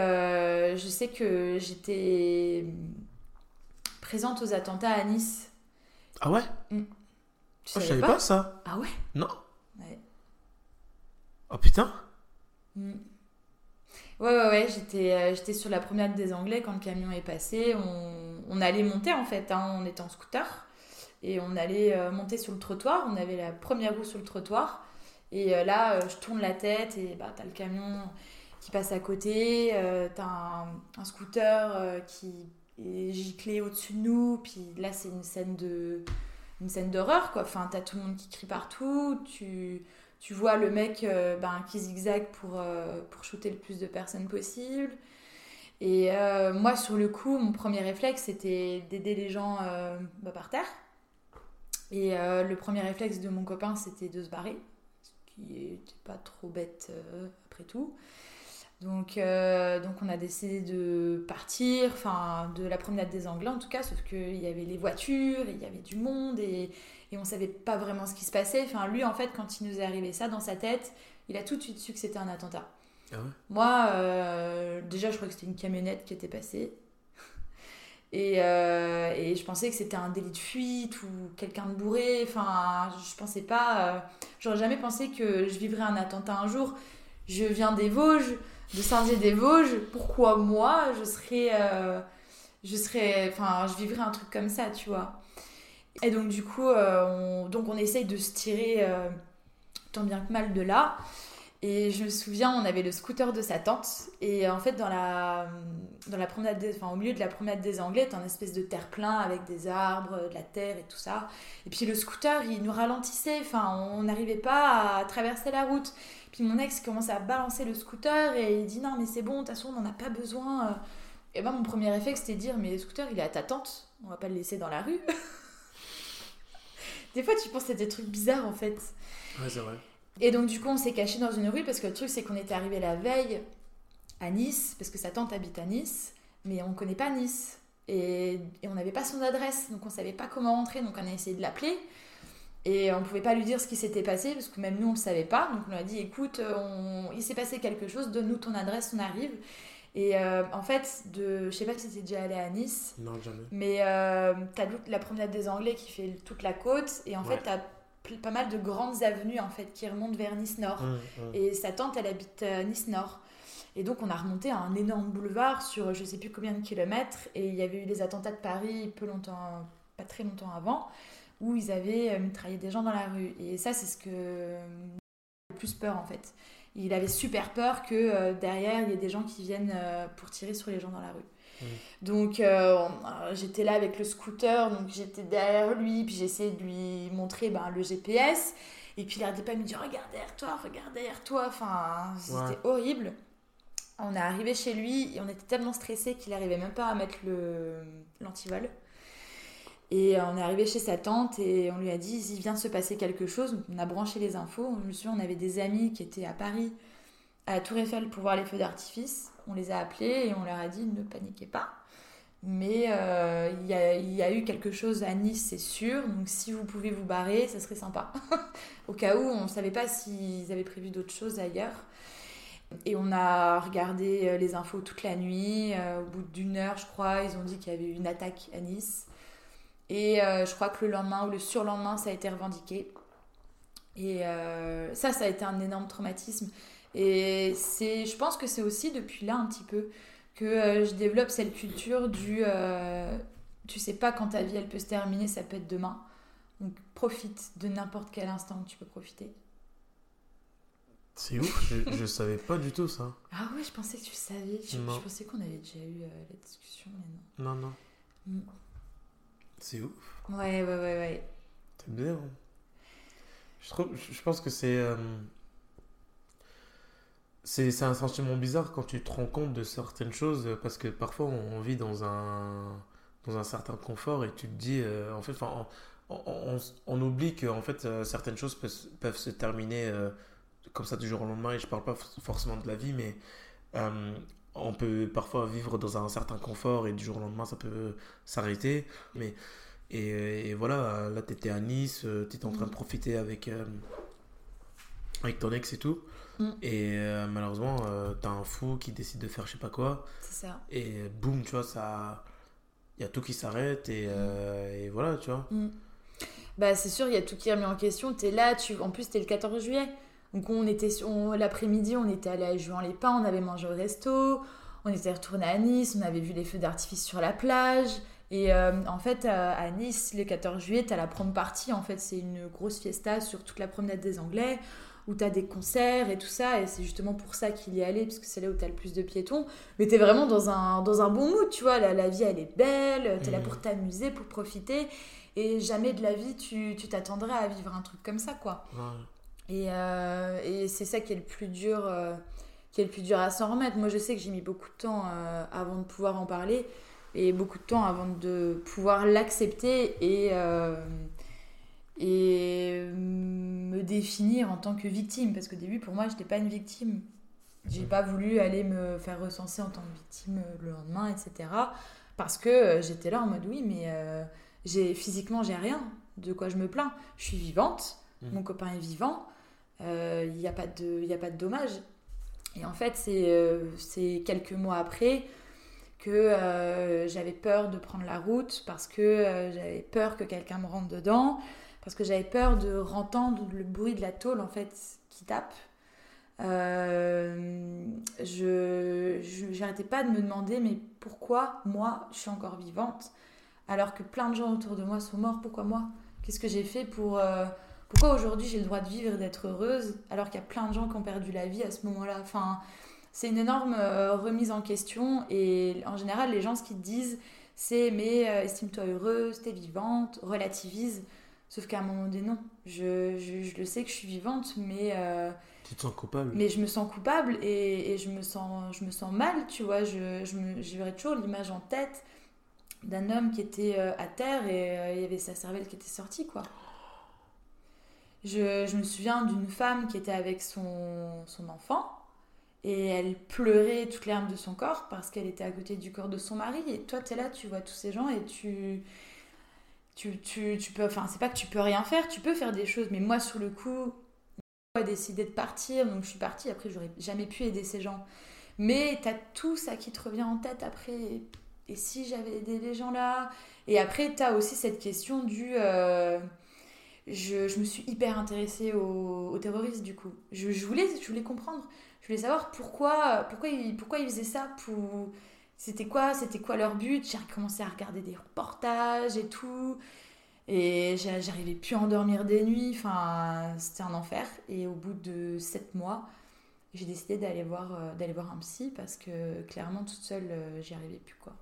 je sais que j'étais présente aux attentats à Nice. Ah ouais? Mm. Oh, je savais pas, ça. Ah ouais? Non. Ouais. Oh putain. Mm. Ouais, ouais, ouais, j'étais, euh, j'étais sur la promenade des Anglais quand le camion est passé. On, on allait monter en fait, hein. on était en scooter. Et on allait euh, monter sur le trottoir. On avait la première roue sur le trottoir. Et euh, là, je tourne la tête et bah, t'as le camion qui passe à côté. t'as un, un, scooter qui est giclé au-dessus de nous. Puis là, c'est une scène de une scène d'horreur, quoi. Enfin, t'as tout le monde qui crie partout, tu, tu vois le mec euh, ben, qui zigzague pour, euh, pour shooter le plus de personnes possible. Et euh, moi, sur le coup, mon premier réflexe, c'était d'aider les gens bah, par terre. Et le premier réflexe de mon copain, c'était de se barrer, ce qui n'était pas trop bête après tout. Donc, donc on a décidé de partir, enfin de la promenade des Anglais en tout cas, sauf qu'il y avait les voitures, il y avait du monde et, et on savait pas vraiment ce qui se passait. Enfin lui en fait quand il nous est arrivé ça dans sa tête, il a tout de suite su que c'était un attentat. Ah ouais? Moi euh, déjà je crois que c'était une camionnette qui était passée. Et, euh, et, je pensais que c'était un délit de fuite ou quelqu'un de bourré. Enfin, je pensais pas. J'aurais jamais pensé que je vivrais un attentat un jour. Je viens des Vosges de Saint-Dié-des-Vosges, pourquoi moi je serais. Euh, je serais. Enfin, je vivrais un truc comme ça, tu vois? Et donc, du coup, euh, on, donc on essaye de se tirer euh, tant bien que mal de là. Et je me souviens, on avait le scooter de sa tante. Et en fait, dans la, dans la promenade enfin, au milieu de la promenade des Anglais, t'as un espèce de terre-plein avec des arbres, de la terre et tout ça. Et puis le scooter, il nous ralentissait. Enfin, on n'arrivait pas à traverser la route. Puis mon ex commence à balancer le scooter et il dit non, mais c'est bon, de toute façon, on n'en a pas besoin. Et ben, mon premier réflexe, c'était de dire mais le scooter, il est à ta tante. On va pas le laisser dans la rue. des fois, tu penses à des trucs bizarres en fait. Ouais, c'est vrai. Et donc, du coup, on s'est caché dans une rue parce que le truc, c'est qu'on était arrivé la veille à Nice, parce que sa tante habite à Nice, mais on ne connaît pas Nice. Et, on n'avait pas son adresse, donc on ne savait pas comment rentrer, donc on a essayé de l'appeler. Et on ne pouvait pas lui dire ce qui s'était passé, parce que même nous, on ne le savait pas. Donc on lui a dit, écoute, il s'est passé quelque chose, donne-nous ton adresse, on arrive. Et euh, en fait, de, je sais pas si tu déjà allé à Nice. Non, jamais. Mais euh, tu as la promenade des Anglais qui fait toute la côte. Et en fait, tu as pas mal de grandes avenues en fait qui remontent vers Nice Nord. Mmh, mmh. Et sa tante, elle habite à Nice Nord. Et donc on a remonté un énorme boulevard sur je sais plus combien de kilomètres. Et il y avait eu les attentats de Paris peu longtemps, pas très longtemps avant, où ils avaient euh, mitraillé des gens dans la rue. Et ça, c'est ce que le plus peur en fait. Il avait super peur que euh, derrière il y ait des gens qui viennent euh, pour tirer sur les gens dans la rue. Donc euh, j'étais là avec le scooter, donc j'étais derrière lui, puis j'essayais de lui montrer ben, le GPS. Et puis il n'arrêtait pas de me dire regarde derrière toi, regarde derrière toi. Enfin, c'était horrible. On est arrivé chez lui et on était tellement stressé qu'il n'arrivait même pas à mettre l'antivol. Et on est arrivé chez sa tante et on lui a dit il vient de se passer quelque chose. On a branché les infos. Je me on avait des amis qui étaient à Paris, à Tour Eiffel, pour voir les feux d'artifice on les a appelés et on leur a dit ne paniquez pas. Mais euh, il y, a eu quelque chose à Nice, c'est sûr. Donc si vous pouvez vous barrer, ça serait sympa. Au cas où, on ne savait pas s'ils avaient prévu d'autres choses ailleurs. Et on a regardé euh, les infos toute la nuit. Euh, au bout d'une heure, je crois, ils ont dit qu'il y avait eu une attaque à Nice. Et je crois que le lendemain ou le surlendemain, ça a été revendiqué. Et ça, ça a été un énorme traumatisme. Et c'est, je pense que c'est aussi depuis là un petit peu que euh, je développe cette culture du euh, tu sais pas quand ta vie elle peut se terminer, ça peut être demain. Donc profite de n'importe quel instant que tu peux profiter. C'est ouf, je, je savais pas du tout ça. Ah ouais, je pensais que tu savais. Je, pensais qu'on avait déjà eu euh, la discussion, mais non. Non, non. Mm. C'est ouf. Ouais, ouais, ouais, ouais. C'est bien. Hein. Je, trouve, je pense que c'est c'est un sentiment bizarre quand tu te rends compte de certaines choses parce que parfois on vit dans un, dans un certain confort et tu te dis, euh, en fait, on, on, on, oublie que en fait, euh, certaines choses peuvent, se terminer euh, comme ça du jour au lendemain et je parle pas forcément de la vie, mais on peut parfois vivre dans un certain confort et du jour au lendemain ça peut s'arrêter. Mais, et, et, voilà, là tu étais à Nice, tu étais en train de profiter avec, avec ton ex et tout. Mm. Et euh, malheureusement, euh, t'as un fou qui décide de faire je sais pas quoi. C'est ça. Et boum, tu vois, ça. Il y a tout qui s'arrête et, euh, et, voilà, tu vois. Mm. Bah, c'est sûr, il y a tout qui est remis en question. T'es là, tu... en plus, c'était le 14 juillet. Donc, on était l'après-midi, on était allé à Juan-les-Pins, on avait mangé au resto, on était retourné à Nice, on avait vu les feux d'artifice sur la plage. Et en fait, à Nice, le 14 juillet, t'as la prom partie. En fait, c'est une grosse fiesta sur toute la promenade des Anglais où tu as des concerts et tout ça, et c'est justement pour ça qu'il y est allé, parce que c'est là où tu as le plus de piétons. Mais tu es vraiment dans un, dans un bon mood, tu vois, la, la vie elle est belle, tu es là mmh. pour t'amuser, pour profiter, et jamais de la vie tu t'attendrais à vivre un truc comme ça, quoi. Et, euh, et c'est ça qui est le plus dur. Euh, qui est le plus dur à s'en remettre. Moi, je sais que j'ai mis beaucoup de temps euh, avant de pouvoir en parler et beaucoup de temps avant de pouvoir l'accepter et, et me définir en tant que victime. Parce qu'au début, pour moi, je n'étais pas une victime. J'ai pas voulu aller me faire recenser en tant que victime le lendemain, etc. Parce que j'étais là en mode oui, mais j'ai physiquement, j'ai rien. De quoi je me plains Je suis vivante, mmh. mon copain est vivant, il euh, n'y a, pas de, a pas de dommage. Et en fait, c'est quelques mois après que j'avais peur de prendre la route parce que j'avais peur que quelqu'un me rentre dedans parce que j'avais peur de entendre le bruit de la tôle en fait qui tape. Euh, je j'arrêtais pas de me demander mais pourquoi moi je suis encore vivante alors que plein de gens autour de moi sont morts pourquoi moi? Qu'est-ce que j'ai fait pour euh, Pourquoi aujourd'hui j'ai le droit de vivre et d'être heureuse alors qu'il y a plein de gens qui ont perdu la vie à ce moment-là? Enfin, c'est une énorme euh, remise en question et en général, les gens, ce qu'ils te disent, c'est mais euh, estime-toi heureuse, t'es vivante, relativise. Sauf qu'à un moment donné, non. Je, je, le sais que je suis vivante, mais. Euh, tu te sens coupable Mais je me sens coupable et, et, je, me sens, je me sens mal, tu vois. Je, je j'aurais toujours l'image en tête d'un homme qui était à terre et il y avait sa cervelle qui était sortie, quoi. Je, me souviens d'une femme qui était avec son, son enfant et elle pleurait toutes les larmes de son corps parce qu'elle était à côté du corps de son mari. Et toi, tu es là, tu vois tous ces gens et tu. Tu, tu, tu peux. Enfin, c'est pas que tu peux rien faire, tu peux faire des choses. Mais moi, sur le coup, j'ai décidé de partir, donc je suis partie. Après, j'aurais jamais pu aider ces gens. Mais tu as tout ça qui te revient en tête après. Et si j'avais aidé les gens là? Et après, tu as aussi cette question du. Euh, je, me suis hyper intéressée aux, terroristes du coup. Je, voulais, je voulais comprendre. Je voulais savoir pourquoi, pourquoi, ils, faisaient ça. Pour... C'était quoi, quoi leur but? J'ai commencé à regarder des reportages et tout. Et j'arrivais plus à endormir des nuits. Enfin, c'était un enfer. Et au bout de sept mois, j'ai décidé d'aller voir, euh, voir un psy parce que clairement, toute seule, euh, j'y arrivais plus. quoi.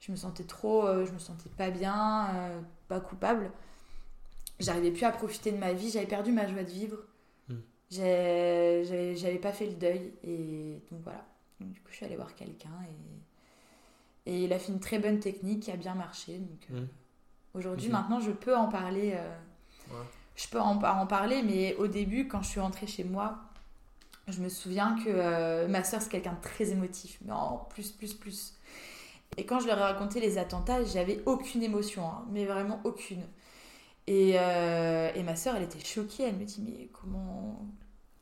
Je me sentais trop, euh, je me sentais pas bien, pas coupable. J'arrivais plus à profiter de ma vie. J'avais perdu ma joie de vivre j'avais pas fait le deuil et donc voilà. du coup, je suis allée voir quelqu'un et, et il a fait une très bonne technique qui a bien marché. Donc euh, mmh. aujourd'hui, maintenant, je peux en parler. Euh, je peux en, en, parler, mais au début, quand je suis rentrée chez moi, je me souviens que euh, ma soeur, c'est quelqu'un de très émotif, mais en plus, plus, plus. Et quand je leur ai raconté les attentats, j'avais aucune émotion, hein, mais vraiment aucune. Et, et, ma soeur, elle était choquée. Elle me dit Mais comment,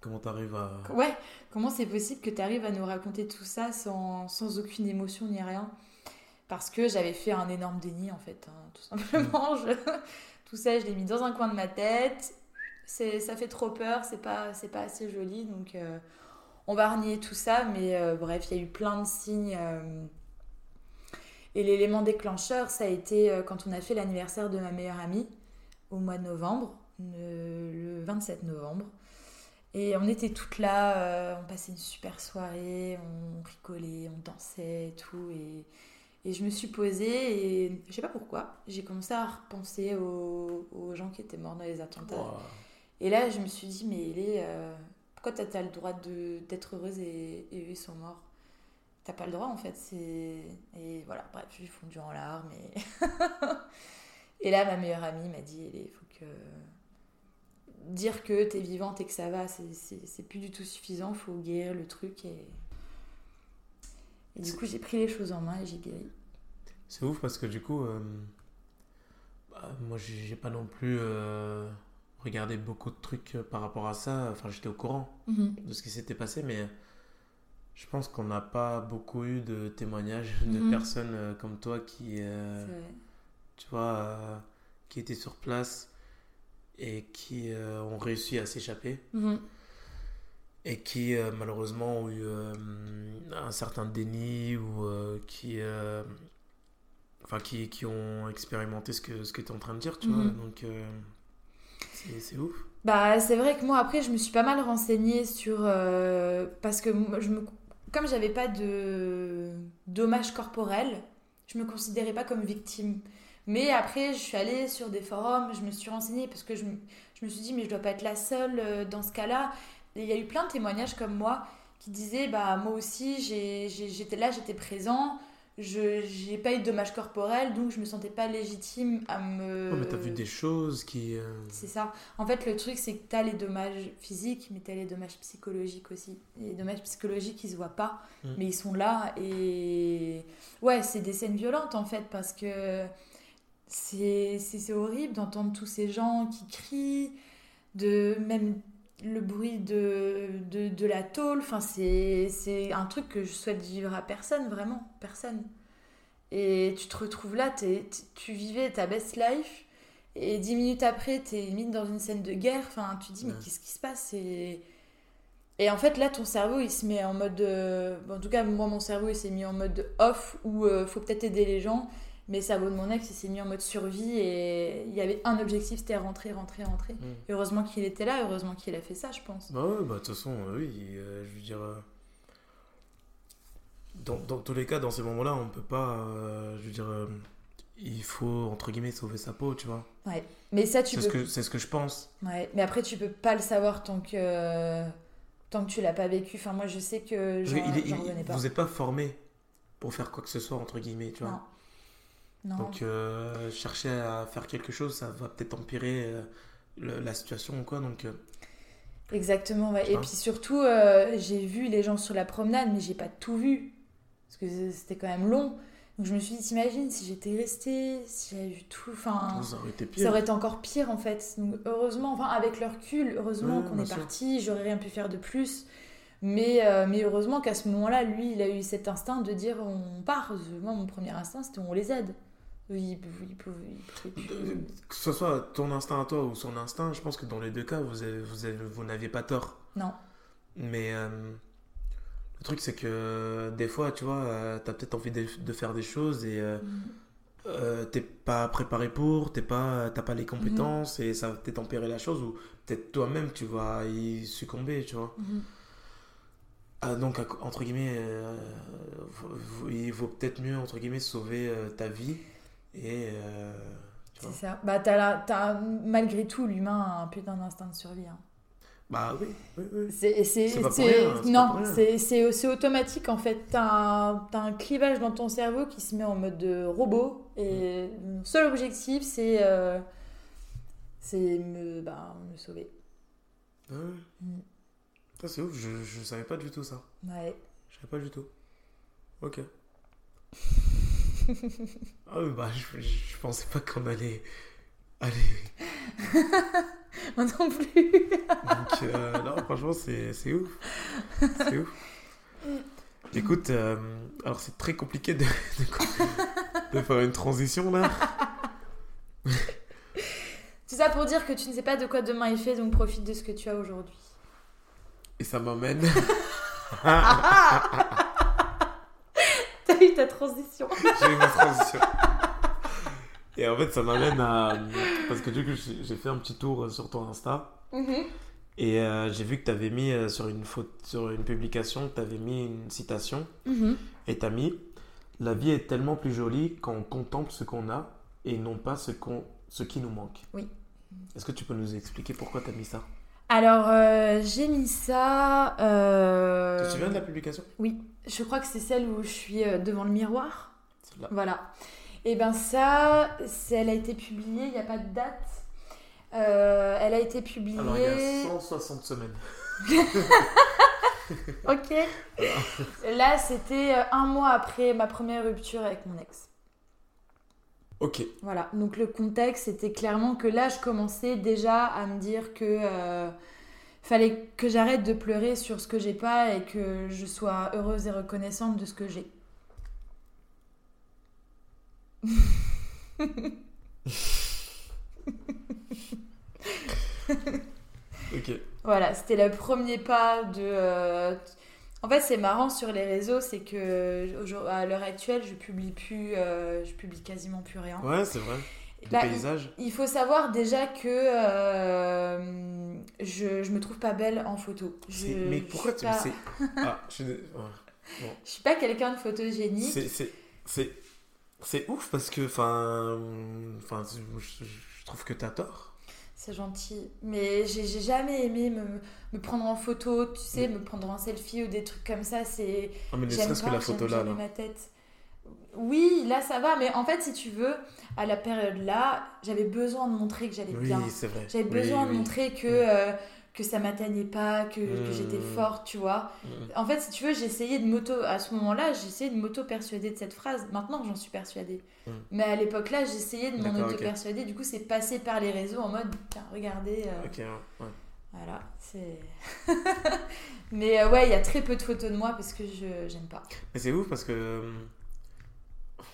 Comment t'arrives à... Ouais, comment c'est possible que tu arrives à nous raconter tout ça sans, sans, aucune émotion ni rien? Parce que j'avais fait un énorme déni en fait, hein, tout simplement. Mm. tout ça, je l'ai mis dans un coin de ma tête. C'est, ça fait trop peur, c'est pas, c'est pas assez joli, donc euh, on va renier tout ça. Mais euh, bref, il y a eu plein de signes. Euh, et l'élément déclencheur, ça a été quand on a fait l'anniversaire de ma meilleure amie au mois de novembre, le 27 novembre. Et on était toutes là, euh, on passait une super soirée, on rigolait, on dansait et tout. Et, et je me suis posée et je sais pas pourquoi, j'ai commencé à repenser aux, aux, gens qui étaient morts dans les attentats. Et là, je me suis dit, mais est, euh, pourquoi t'as as le droit d'être heureuse et, et, eux ils sont morts? T'as pas le droit en fait. Et voilà, bref, je suis fondue en larmes. Et, et là, ma meilleure amie m'a dit, il faut que dire que tu es vivante et que ça va, c'est plus du tout suffisant. faut guérir le truc. Et, et du coup, j'ai pris les choses en main et j'ai guéri. C'est ouf parce que du coup, euh, bah, moi, j'ai pas non plus euh, regardé beaucoup de trucs par rapport à ça. Enfin, j'étais au courant mhm. de ce qui s'était passé, mais je pense qu'on n'a pas beaucoup eu de témoignages de mhm. personnes euh, comme toi qui, tu vois, qui étaient sur place et qui euh, ont réussi à s'échapper. Mhm. Et qui euh, malheureusement ont eu euh, un certain déni ou qui, enfin, qui, qui, ont expérimenté ce que, ce que tu es en train de dire, tu vois. Mhm. Donc c'est ouf. Bah, c'est vrai que moi, après, je me suis pas mal renseignée sur. parce que je me, comme j'avais pas de dommages corporels, je me considérais pas comme victime. Mais après, je suis allée sur des forums, je me suis renseignée parce que je, je me suis dit, mais je dois pas être la seule euh, dans ce cas-là. il y a eu plein de témoignages comme moi qui disaient, bah moi aussi, j'étais là, j'étais présent, je n'ai pas eu de dommages corporels, donc je me sentais pas légitime à me... Oh, mais t'as vu des choses qui... Euh, c'est ça. En fait, le truc, c'est que t'as les dommages physiques, mais t'as les dommages psychologiques aussi. les dommages psychologiques, ils se voient pas, mm. mais ils sont là. Et ouais, c'est des scènes violentes, en fait, parce que c'est horrible d'entendre tous ces gens qui crient, de même le bruit de, de, de la tôle. Enfin, c'est un truc que je souhaite vivre à personne, vraiment, personne. Et tu te retrouves là, tu vivais ta best life, et dix minutes après, tu es limite dans une scène de guerre. Enfin, tu te dis, mais qu'est-ce qui se passe? Et... et en fait, là, ton cerveau, il se met en mode. en tout cas, moi, mon cerveau, il s'est mis en mode off, où il euh, faut peut-être aider les gens Mais cerveau de mon ex, il s'est mis en mode survie et il y avait un objectif, c'était rentrer, rentrer, rentrer. Mm. Heureusement qu'il était là, heureusement qu'il a fait ça, je pense. Bah ouais, bah de toute façon, euh, oui, euh, je veux dire. euh, dans, dans tous les cas, dans ces moments-là, on peut pas. je veux dire. il faut, entre guillemets, sauver sa peau, tu vois. Ouais. Mais ça, tu peux. c'est ce que je pense. Ouais. Mais après, tu peux pas le savoir tant que tant que tu l'as pas vécu. Enfin, moi, je sais que que il est- il- pas. vous n'êtes pas formé pour faire quoi que ce soit, entre guillemets, tu vois. Non. Non. Donc, euh, chercher à faire quelque chose, ça va peut-être empirer euh, le- la situation ou quoi. Donc, euh, Exactement, ouais. Et puis surtout, j'ai vu les gens sur la promenade, mais j'ai pas tout vu. Parce que c'était quand même long. Donc je me suis dit, t'imagines si j'étais restée, si j'avais vu tout. Enfin, ça aurait été pire. ça aurait été encore pire en fait. Donc heureusement, enfin avec le recul, heureusement Ouais, qu'on est parti, j'aurais rien pu faire de plus. Mais, euh, mais heureusement qu'à ce moment-là, lui, il a eu cet instinct de dire on part. Moi, mon premier instinct, c'était on les aide. Il, il, il Euh, Que ce soit ton instinct à toi ou son instinct, je pense que dans les deux cas, vous, avez- vous, avez- vous n'aviez pas tort. Non. Mais euh, le truc, c'est que des fois, tu vois, euh, t'as peut-être envie de, de faire des choses et euh, euh, t'es pas préparé pour, t'es pas, t'as pas les compétences et ça va peut-être empirer la chose ou peut-être toi-même tu vas y succomber, tu vois. Mhm. Ah, donc, entre guillemets, il vaut peut-être mieux, entre guillemets, sauver ta vie et. euh. C'est ça. Bah, t'as la- t'as- malgré tout, l'humain a un putain d'instinct de survie. hein. Bah oui, oui, oui. C'est, c'est, C'est pas rien, non, c'est, c'est, automatique en fait. T'as un, t'as un clivage dans ton cerveau qui se met en mode de robot et mon seul objectif c'est, euh, c'est me, bah, me sauver. Ah ouais. Mm. Ça, c'est ouf, je, je savais pas du tout ça. Ouais. Je savais pas du tout. Ok. Oui, bah, je, je pensais pas qu'on allait. Allez. Moi non plus. Donc, euh, non, franchement, c'est c'est ouf. C'est ouf. Écoute, euh, alors c'est très compliqué de, de, de faire une transition là. C'est ça pour dire que tu ne sais pas de quoi demain est fait, donc profite de ce que tu as aujourd'hui. Et ça m'amène. Ta transition. J'ai eu ma transition. Et en fait, ça m'amène à. Parce que du coup, j'ai fait un petit tour sur ton Insta. Et euh, j'ai vu que tu avais mis euh, sur, une faute, sur une publication, tu avais mis une citation. Et tu as mis La vie est tellement plus jolie quand on contemple ce qu'on a et non pas ce, qu'on, ce qui nous manque. Oui. Est-ce que tu peux nous expliquer pourquoi tu as mis ça? Alors, euh, j'ai mis ça. euh, Tu te souviens de la publication? Oui, je crois que c'est celle où je suis euh, devant le miroir. Celle-là. Voilà. Et ben ça, elle a été publiée, il n'y a pas de date. Euh, elle a été publiée. Alors, il y a 160 semaines. Ok. Là, c'était un mois après ma première rupture avec mon ex. Ok. Voilà. Donc le contexte, c'était clairement que là, je commençais déjà à me dire que euh, fallait que j'arrête de pleurer sur ce que j'ai pas et que je sois heureuse et reconnaissante de ce que j'ai. Ok. Voilà, c'était le premier pas de. euh, En fait, c'est marrant sur les réseaux, c'est que à l'heure actuelle, je publie plus, euh, je publie quasiment plus rien. Ouais, c'est vrai. Des Bah, paysages. Il faut savoir déjà que euh, je, je me trouve pas belle en photo. Je, Mais pourquoi tu. pas- c'est- Ah, je suis. Je suis pas quelqu'un de photogénique. C'est, ouf parce que, enfin, enfin, je, je trouve que t'as tort. C'est gentil. Mais j'ai jamais aimé me, me prendre en photo, tu sais, me prendre en selfie ou des trucs comme ça. C'est. Ah, mais ne J'aime serait-ce que la photo là, là. ma tête. Oui, là ça va, mais en fait, si tu veux, à la période là, j'avais besoin de montrer que j'allais Oui, bien. c'est vrai. J'avais Oui, besoin de montrer que, Mm. euh, que ça m'atteignait pas, que, que j'étais forte, tu vois. Mm. En fait, si tu veux, j'essayais de m'auto. À ce moment-là, j'essayais de m'auto-persuader de cette phrase. Maintenant, j'en suis persuadée. Mm. Mais à l'époque là, j'essayais de m'en auto-persuader. Du coup, c'est passé par les réseaux en mode, tiens, regardez. euh, Ok, ouais. Voilà, c'est. Mais euh, ouais, il y a très peu de photos de moi parce que je j'aime pas. Mais c'est ouf parce que. euh,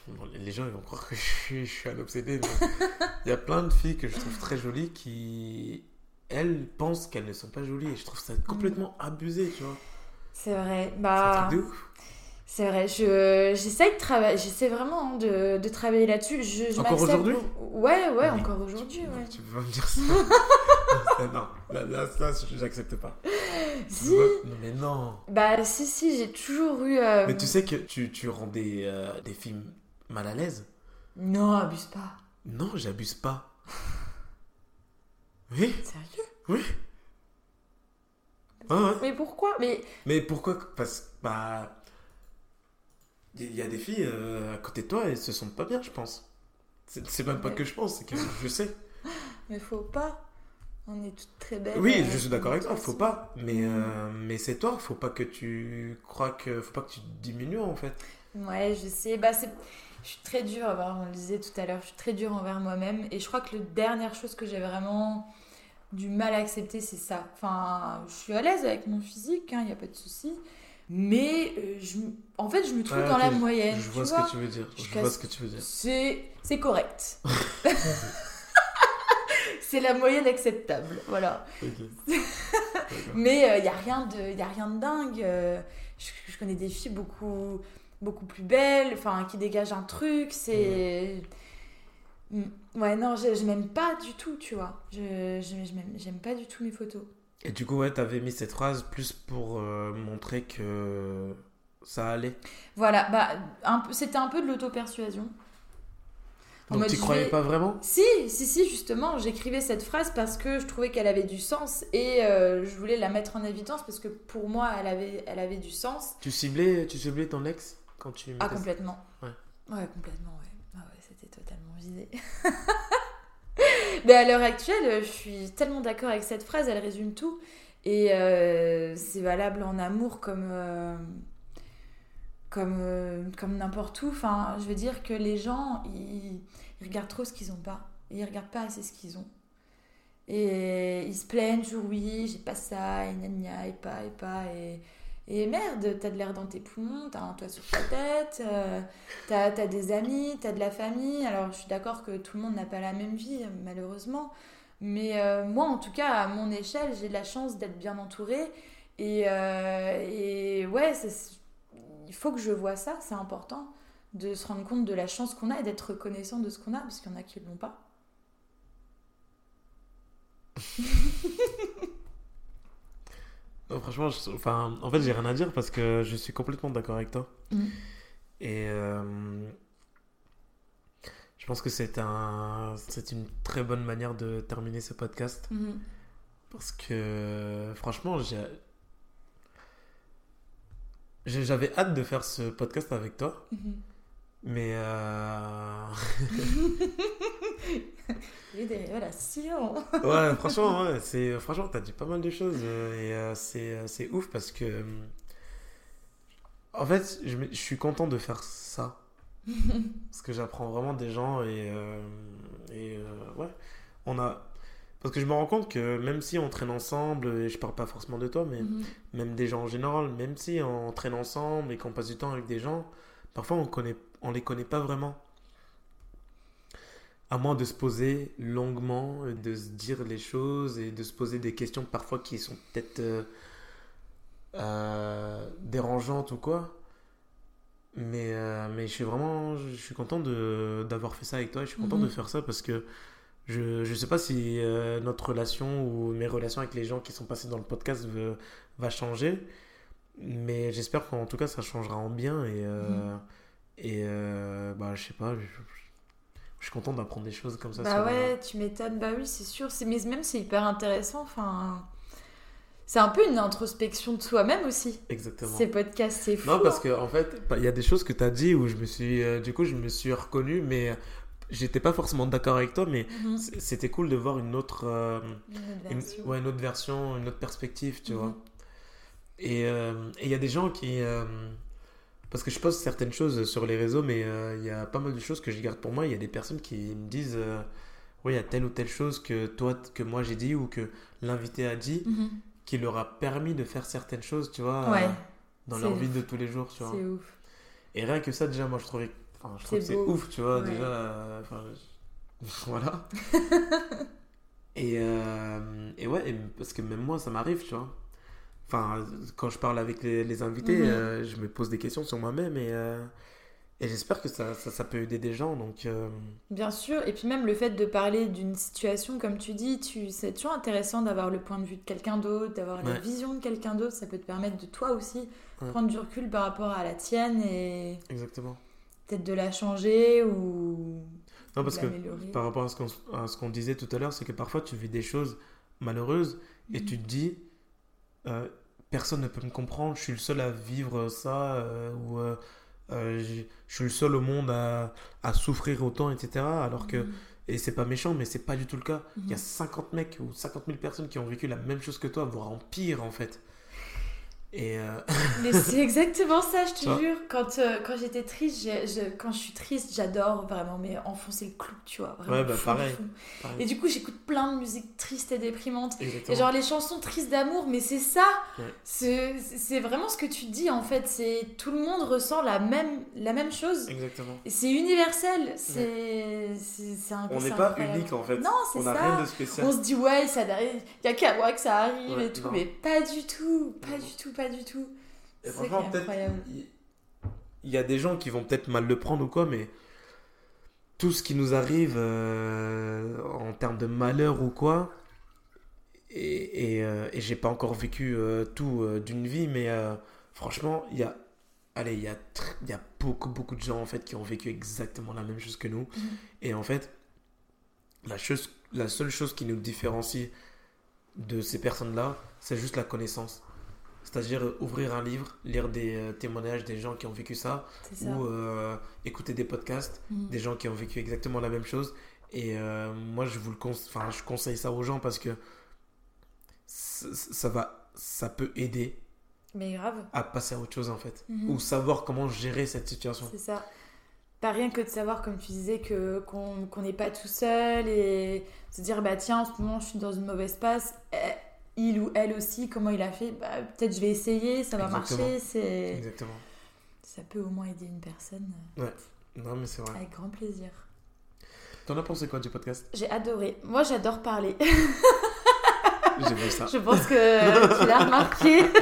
bon, les gens ils vont croire que je suis, je suis un obsédé, mais il y a plein de filles que je trouve très jolies qui. Elles pensent qu'elles ne sont pas jolies et je trouve ça complètement abusé, tu vois. C'est vrai. Bah. ouf. C'est vrai, je, j'essaie de travailler, j'essaie vraiment hein, de, de travailler là-dessus. Je, je Encore aujourd'hui? Ouais, ouais, Mais encore aujourd'hui, tu, ouais. tu peux pas me dire ça. non, là, là, ça, j'accepte pas. Si, Non, mais non. bah si, si, j'ai toujours eu... euh, Mais tu sais que tu, tu rends des, euh, des films mal à l'aise? Non, abuse pas. Non, j'abuse pas. Oui, Sérieux? Oui. Ouais. Mais pourquoi? Mais Mais pourquoi Parce que, bah. Il y a des filles euh, à côté de toi, elles se sentent pas bien, je pense. C'est même pas que je pense, c'est que je sais. mais faut pas. On est toutes très belles. Oui, euh, je suis d'accord avec toi, faut pas. Mais, euh, mais c'est toi, faut pas que tu crois que. Faut pas que tu diminues en fait. Ouais, je sais. Bah, c'est... Je suis très dure, on le disait tout à l'heure, je suis très dure envers moi-même. Et je crois que la dernière chose que j'ai vraiment du mal à accepter, c'est ça. Enfin, je suis à l'aise avec mon physique, il n'y a pas de souci. Mais euh, je... en fait, je me trouve dans la moyenne. Je tu vois ce vois que tu veux dire. Je vois ce que tu veux dire. C'est, c'est correct. c'est la moyenne acceptable, voilà. Mais il n'y a, rien de- y a rien de dingue. euh, je, je connais des filles beaucoup, beaucoup plus belles, enfin, qui dégagent un truc. C'est. Ouais, non, je, je m'aime pas du tout, tu vois. Je, je, je m'aime- j'aime pas du tout mes photos. Et du coup, ouais, t'avais mis cette phrase plus pour euh, montrer que ça allait. Voilà, bah, un c'était un peu de l'auto-persuasion. Donc mode, tu croyais vais- pas vraiment? Si, si, si, justement, j'écrivais cette phrase parce que je trouvais qu'elle avait du sens et euh, je voulais la mettre en évidence parce que pour moi, elle avait, elle avait du sens. Tu ciblais, tu ciblais ton ex quand tu Ah, complètement. Ouais. Ouais, complètement, ouais. Mais à l'heure actuelle, je suis tellement d'accord avec cette phrase, elle résume tout. Et euh, c'est valable en amour comme, euh, comme, euh, comme n'importe où. Enfin, je veux dire que les gens, ils, regardent trop ce qu'ils n'ont pas. Ils regardent pas assez ce qu'ils ont. Et ils se plaignent toujours, oui, j'ai pas ça, et gna gna, et pas, et pas, et... Et merde, t'as de l'air dans tes poumons, t'as un toit sur ta tête, euh, t'as as des amis, t'as de la famille. Alors je suis d'accord que tout le monde n'a pas la même vie, malheureusement. Mais euh, moi, en tout cas, à mon échelle, j'ai de la chance d'être bien entourée. Et, euh, et ouais, il faut que je vois ça, c'est important de se rendre compte de la chance qu'on a et d'être reconnaissant de ce qu'on a, parce qu'il y en a qui ne l'ont pas. Non, franchement, je- enfin, en fait, j'ai rien à dire parce que je suis complètement d'accord avec toi. Mm. Et euh, je pense que c'est un, c'est une très bonne manière de terminer ce podcast Mhm. parce que franchement, j'avais hâte de faire ce podcast avec toi, Mhm. mais euh, Des révélations. ouais, franchement, ouais, c'est, franchement, t'as dit pas mal de choses euh, et euh, c'est, euh, c'est ouf parce que, euh, en fait, je, suis content de faire ça parce que j'apprends vraiment des gens et, euh, et ouais, on a, parce que je me rends compte que même si on traîne ensemble, et je parle pas forcément de toi, mais Mhm. même des gens en général, même si on traîne ensemble et qu'on passe du temps avec des gens, parfois on connaît, on les connaît pas vraiment. À moins de se poser longuement, de se dire les choses et de se poser des questions parfois qui sont peut-être euh, euh, dérangeantes ou quoi. Mais, euh, mais je suis vraiment je suis content d'avoir fait ça avec toi et je suis content Mhm. de faire ça parce que je ne sais pas si notre relation ou mes relations avec les gens qui sont passés dans le podcast va changer. Mais j'espère qu'en tout cas ça changera en bien et, Mhm. et bah, je sais pas, je, je suis content d'apprendre des choses comme ça. Bah ouais, tu m'étonnes. Bah oui, c'est sûr. Mais même, c'est hyper intéressant. Enfin, c'est un peu une introspection de soi-même aussi. Exactement. Ces podcasts, c'est fou. Non, parce hein. que en fait, bah, il y a des choses que tu as dit où je me suis, euh, du coup, je me suis reconnu, mais j'étais pas forcément d'accord avec toi, mais Mhm. c'était cool de voir une autre, euh, Une autre une, version. ouais, une autre version, une autre perspective, tu Mhm. vois. Et euh, et il y a des gens qui, euh, parce que je poste certaines choses sur les réseaux, mais euh, il y a pas mal de choses que je garde pour moi. Il y a des personnes qui me disent, euh, oui, il y a telle ou telle chose que toi, que moi j'ai dit ou que l'invité a dit, Mhm. qui leur a permis de faire certaines choses, tu vois, Ouais, euh, dans leur vie de tous les jours, tu vois. c'est ouf. Et rien que ça, déjà, moi, je trouvais, enfin, je trouve que c'est ouf, tu vois, Ouais. déjà, euh, enfin, voilà. et, et ouais, et parce que même moi, ça m'arrive, tu vois. Enfin, quand je parle avec les, les invités, Mhm. euh, je me pose des questions sur moi-même et, euh, et j'espère que ça, ça, ça peut aider des gens. Donc, euh, Bien sûr, et puis même le fait de parler d'une situation, comme tu dis, tu, c'est toujours intéressant d'avoir le point de vue de quelqu'un d'autre, d'avoir la vision de quelqu'un d'autre, ça peut te permettre de toi aussi Ouais. prendre du recul par rapport à la tienne et exactement. peut-être de la changer ou Non, parce que par rapport à ce qu'on à ce qu'on disait tout à l'heure, c'est que parfois tu vis des choses malheureuses et Mhm. tu te dis, euh, personne ne peut me comprendre, je suis le seul à vivre ça, euh, ou euh, je suis le seul au monde à, à souffrir autant, etc. Alors que, Mhm. et c'est pas méchant, mais c'est pas du tout le cas. Il y a Mhm. 50 mecs ou 50 000 personnes qui ont vécu la même chose que toi, voire en pire en fait. Et euh, Mais c'est exactement ça, je te jure. Quand, euh, quand j'étais triste, je- quand je suis triste, j'adore vraiment mais enfoncer le clou, tu vois. Vraiment Ouais, bah, pareil. Et du coup, j'écoute plein de musique triste et déprimante. exactement. Et genre les chansons tristes d'amour, mais c'est ça. Ouais. C'est vraiment ce que tu dis en fait. C'est tout le monde ressent la même, la même chose. Exactement. C'est universel. C'est un- On n'est pas unique en fait. Non, c'est On ça. rien de spécial. On se dit ouais, ça il y a qu'à moi que ça arrive Ouais, et tout, non. mais pas du tout, pas Non. du tout, pas du tout. Et C'est franchement, peut-être incroyable. il y a des gens qui vont peut-être mal le prendre ou quoi, mais tout ce qui nous arrive euh, en termes de malheur ou quoi, et, et, euh, et j'ai pas encore vécu euh, tout d'une vie, mais franchement, il y a, allez, il y a, il y a beaucoup, beaucoup de gens en fait qui ont vécu exactement la même chose que nous, Mhm. et en fait, la chose, la seule chose qui nous différencie de ces personnes-là, c'est juste la connaissance. C'est-à-dire euh, ouvrir un livre, lire des euh, témoignages des gens qui ont vécu ça, ou euh, écouter des podcasts Mhm. des gens qui ont vécu exactement la même chose. Et euh, moi, je vous le conse- enfin, je conseille ça aux gens parce que ça, va, ça peut aider Mais grave, à passer à autre chose en fait, Mhm. ou savoir comment gérer cette situation. c'est ça. Pas rien que de savoir, comme tu disais, que qu'on qu'on n'est pas tout seul et se dire bah tiens, en ce moment je suis dans une mauvaise passe. Eh, il ou elle aussi, comment il a fait bah, Peut-être je vais essayer, ça va Exactement. marcher. C'est Exactement. ça peut au moins aider une personne Non, mais c'est vrai. avec grand plaisir. T'en as pensé quoi du podcast? J'ai adoré. Moi, j'adore parler. J'ai vu ça. Je pense que tu l'as remarqué.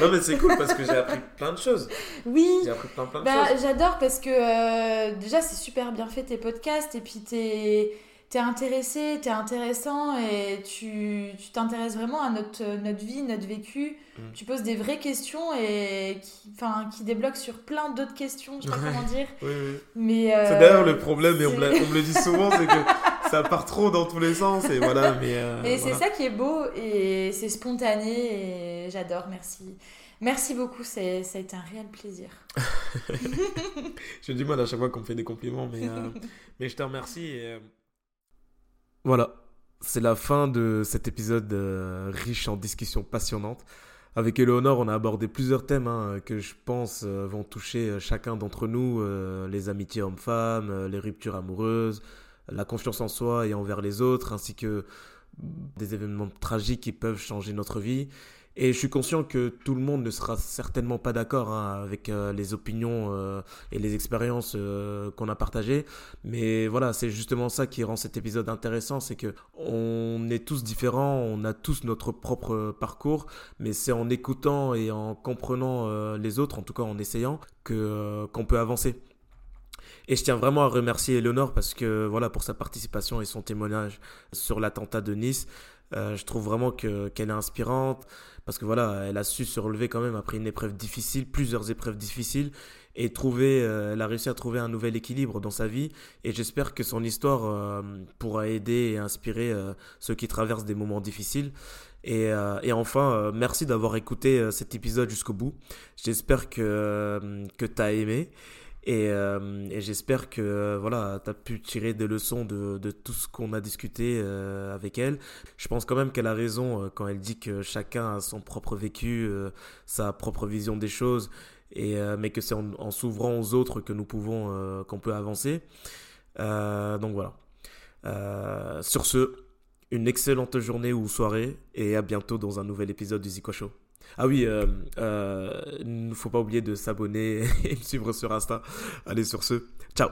Non, mais c'est cool parce que j'ai appris plein de choses. Oui. J'ai appris plein, plein de Bah, choses. j'adore parce que euh, déjà c'est super bien fait tes podcasts et puis t'es es intéressé, t'es intéressant et tu tu t'intéresses vraiment à notre, notre vie, notre vécu. Mm. Tu poses des vraies questions et qui, enfin, qui débloquent sur plein d'autres questions, je sais pas Ouais. comment dire. Oui, oui. Mais, euh, C'est d'ailleurs le problème, et on on me le dit souvent, c'est que ça part trop dans tous les sens, et voilà, mais... euh, Et c'est ça qui est beau et c'est spontané et j'adore, merci. Merci beaucoup, c'est- ça a été un réel plaisir. J'ai du mal à chaque fois qu'on me fait des compliments, mais, euh, mais je te remercie. et, euh, Voilà, c'est la fin de cet épisode euh, riche en discussions passionnantes. Avec Eleonore, on a abordé plusieurs thèmes hein, que je pense euh, vont toucher euh, chacun d'entre nous, les amitiés hommes-femmes, les ruptures amoureuses, la confiance en soi et envers les autres, ainsi que des événements tragiques qui peuvent changer notre vie. Et je suis conscient que tout le monde ne sera certainement pas d'accord hein, avec euh, les opinions euh, et les expériences euh, qu'on a partagées. Mais voilà, c'est justement ça qui rend cet épisode intéressant, c'est que on est tous différents, on a tous notre propre parcours, mais c'est en écoutant et en comprenant les autres, en tout cas en essayant, que qu'on peut avancer. Et je tiens vraiment à remercier Eleonore parce que voilà pour sa participation et son témoignage sur l'attentat de Nice. Euh, je trouve vraiment que qu'elle est inspirante parce que voilà, elle a su se relever quand même après une épreuve difficile, plusieurs épreuves difficiles et trouver, euh, elle a réussi à trouver un nouvel équilibre dans sa vie et j'espère que son histoire euh, pourra aider et inspirer ceux qui traversent des moments difficiles. Et, enfin, merci d'avoir écouté cet épisode jusqu'au bout. J'espère que, que tu as aimé. Et, euh, et j'espère que euh, voilà, tu as pu tirer des leçons de, tout ce qu'on a discuté euh, avec elle. Je pense quand même qu'elle a raison quand elle dit que chacun a son propre vécu, sa propre vision des choses, et, mais que c'est en, en s'ouvrant aux autres que nous pouvons, qu'on peut avancer. Donc voilà. Sur ce, une excellente journée ou soirée, et à bientôt dans un nouvel épisode du Zico Show. Ah oui, euh, euh, il ne faut pas oublier de s'abonner et me suivre sur Insta. Allez sur ce, ciao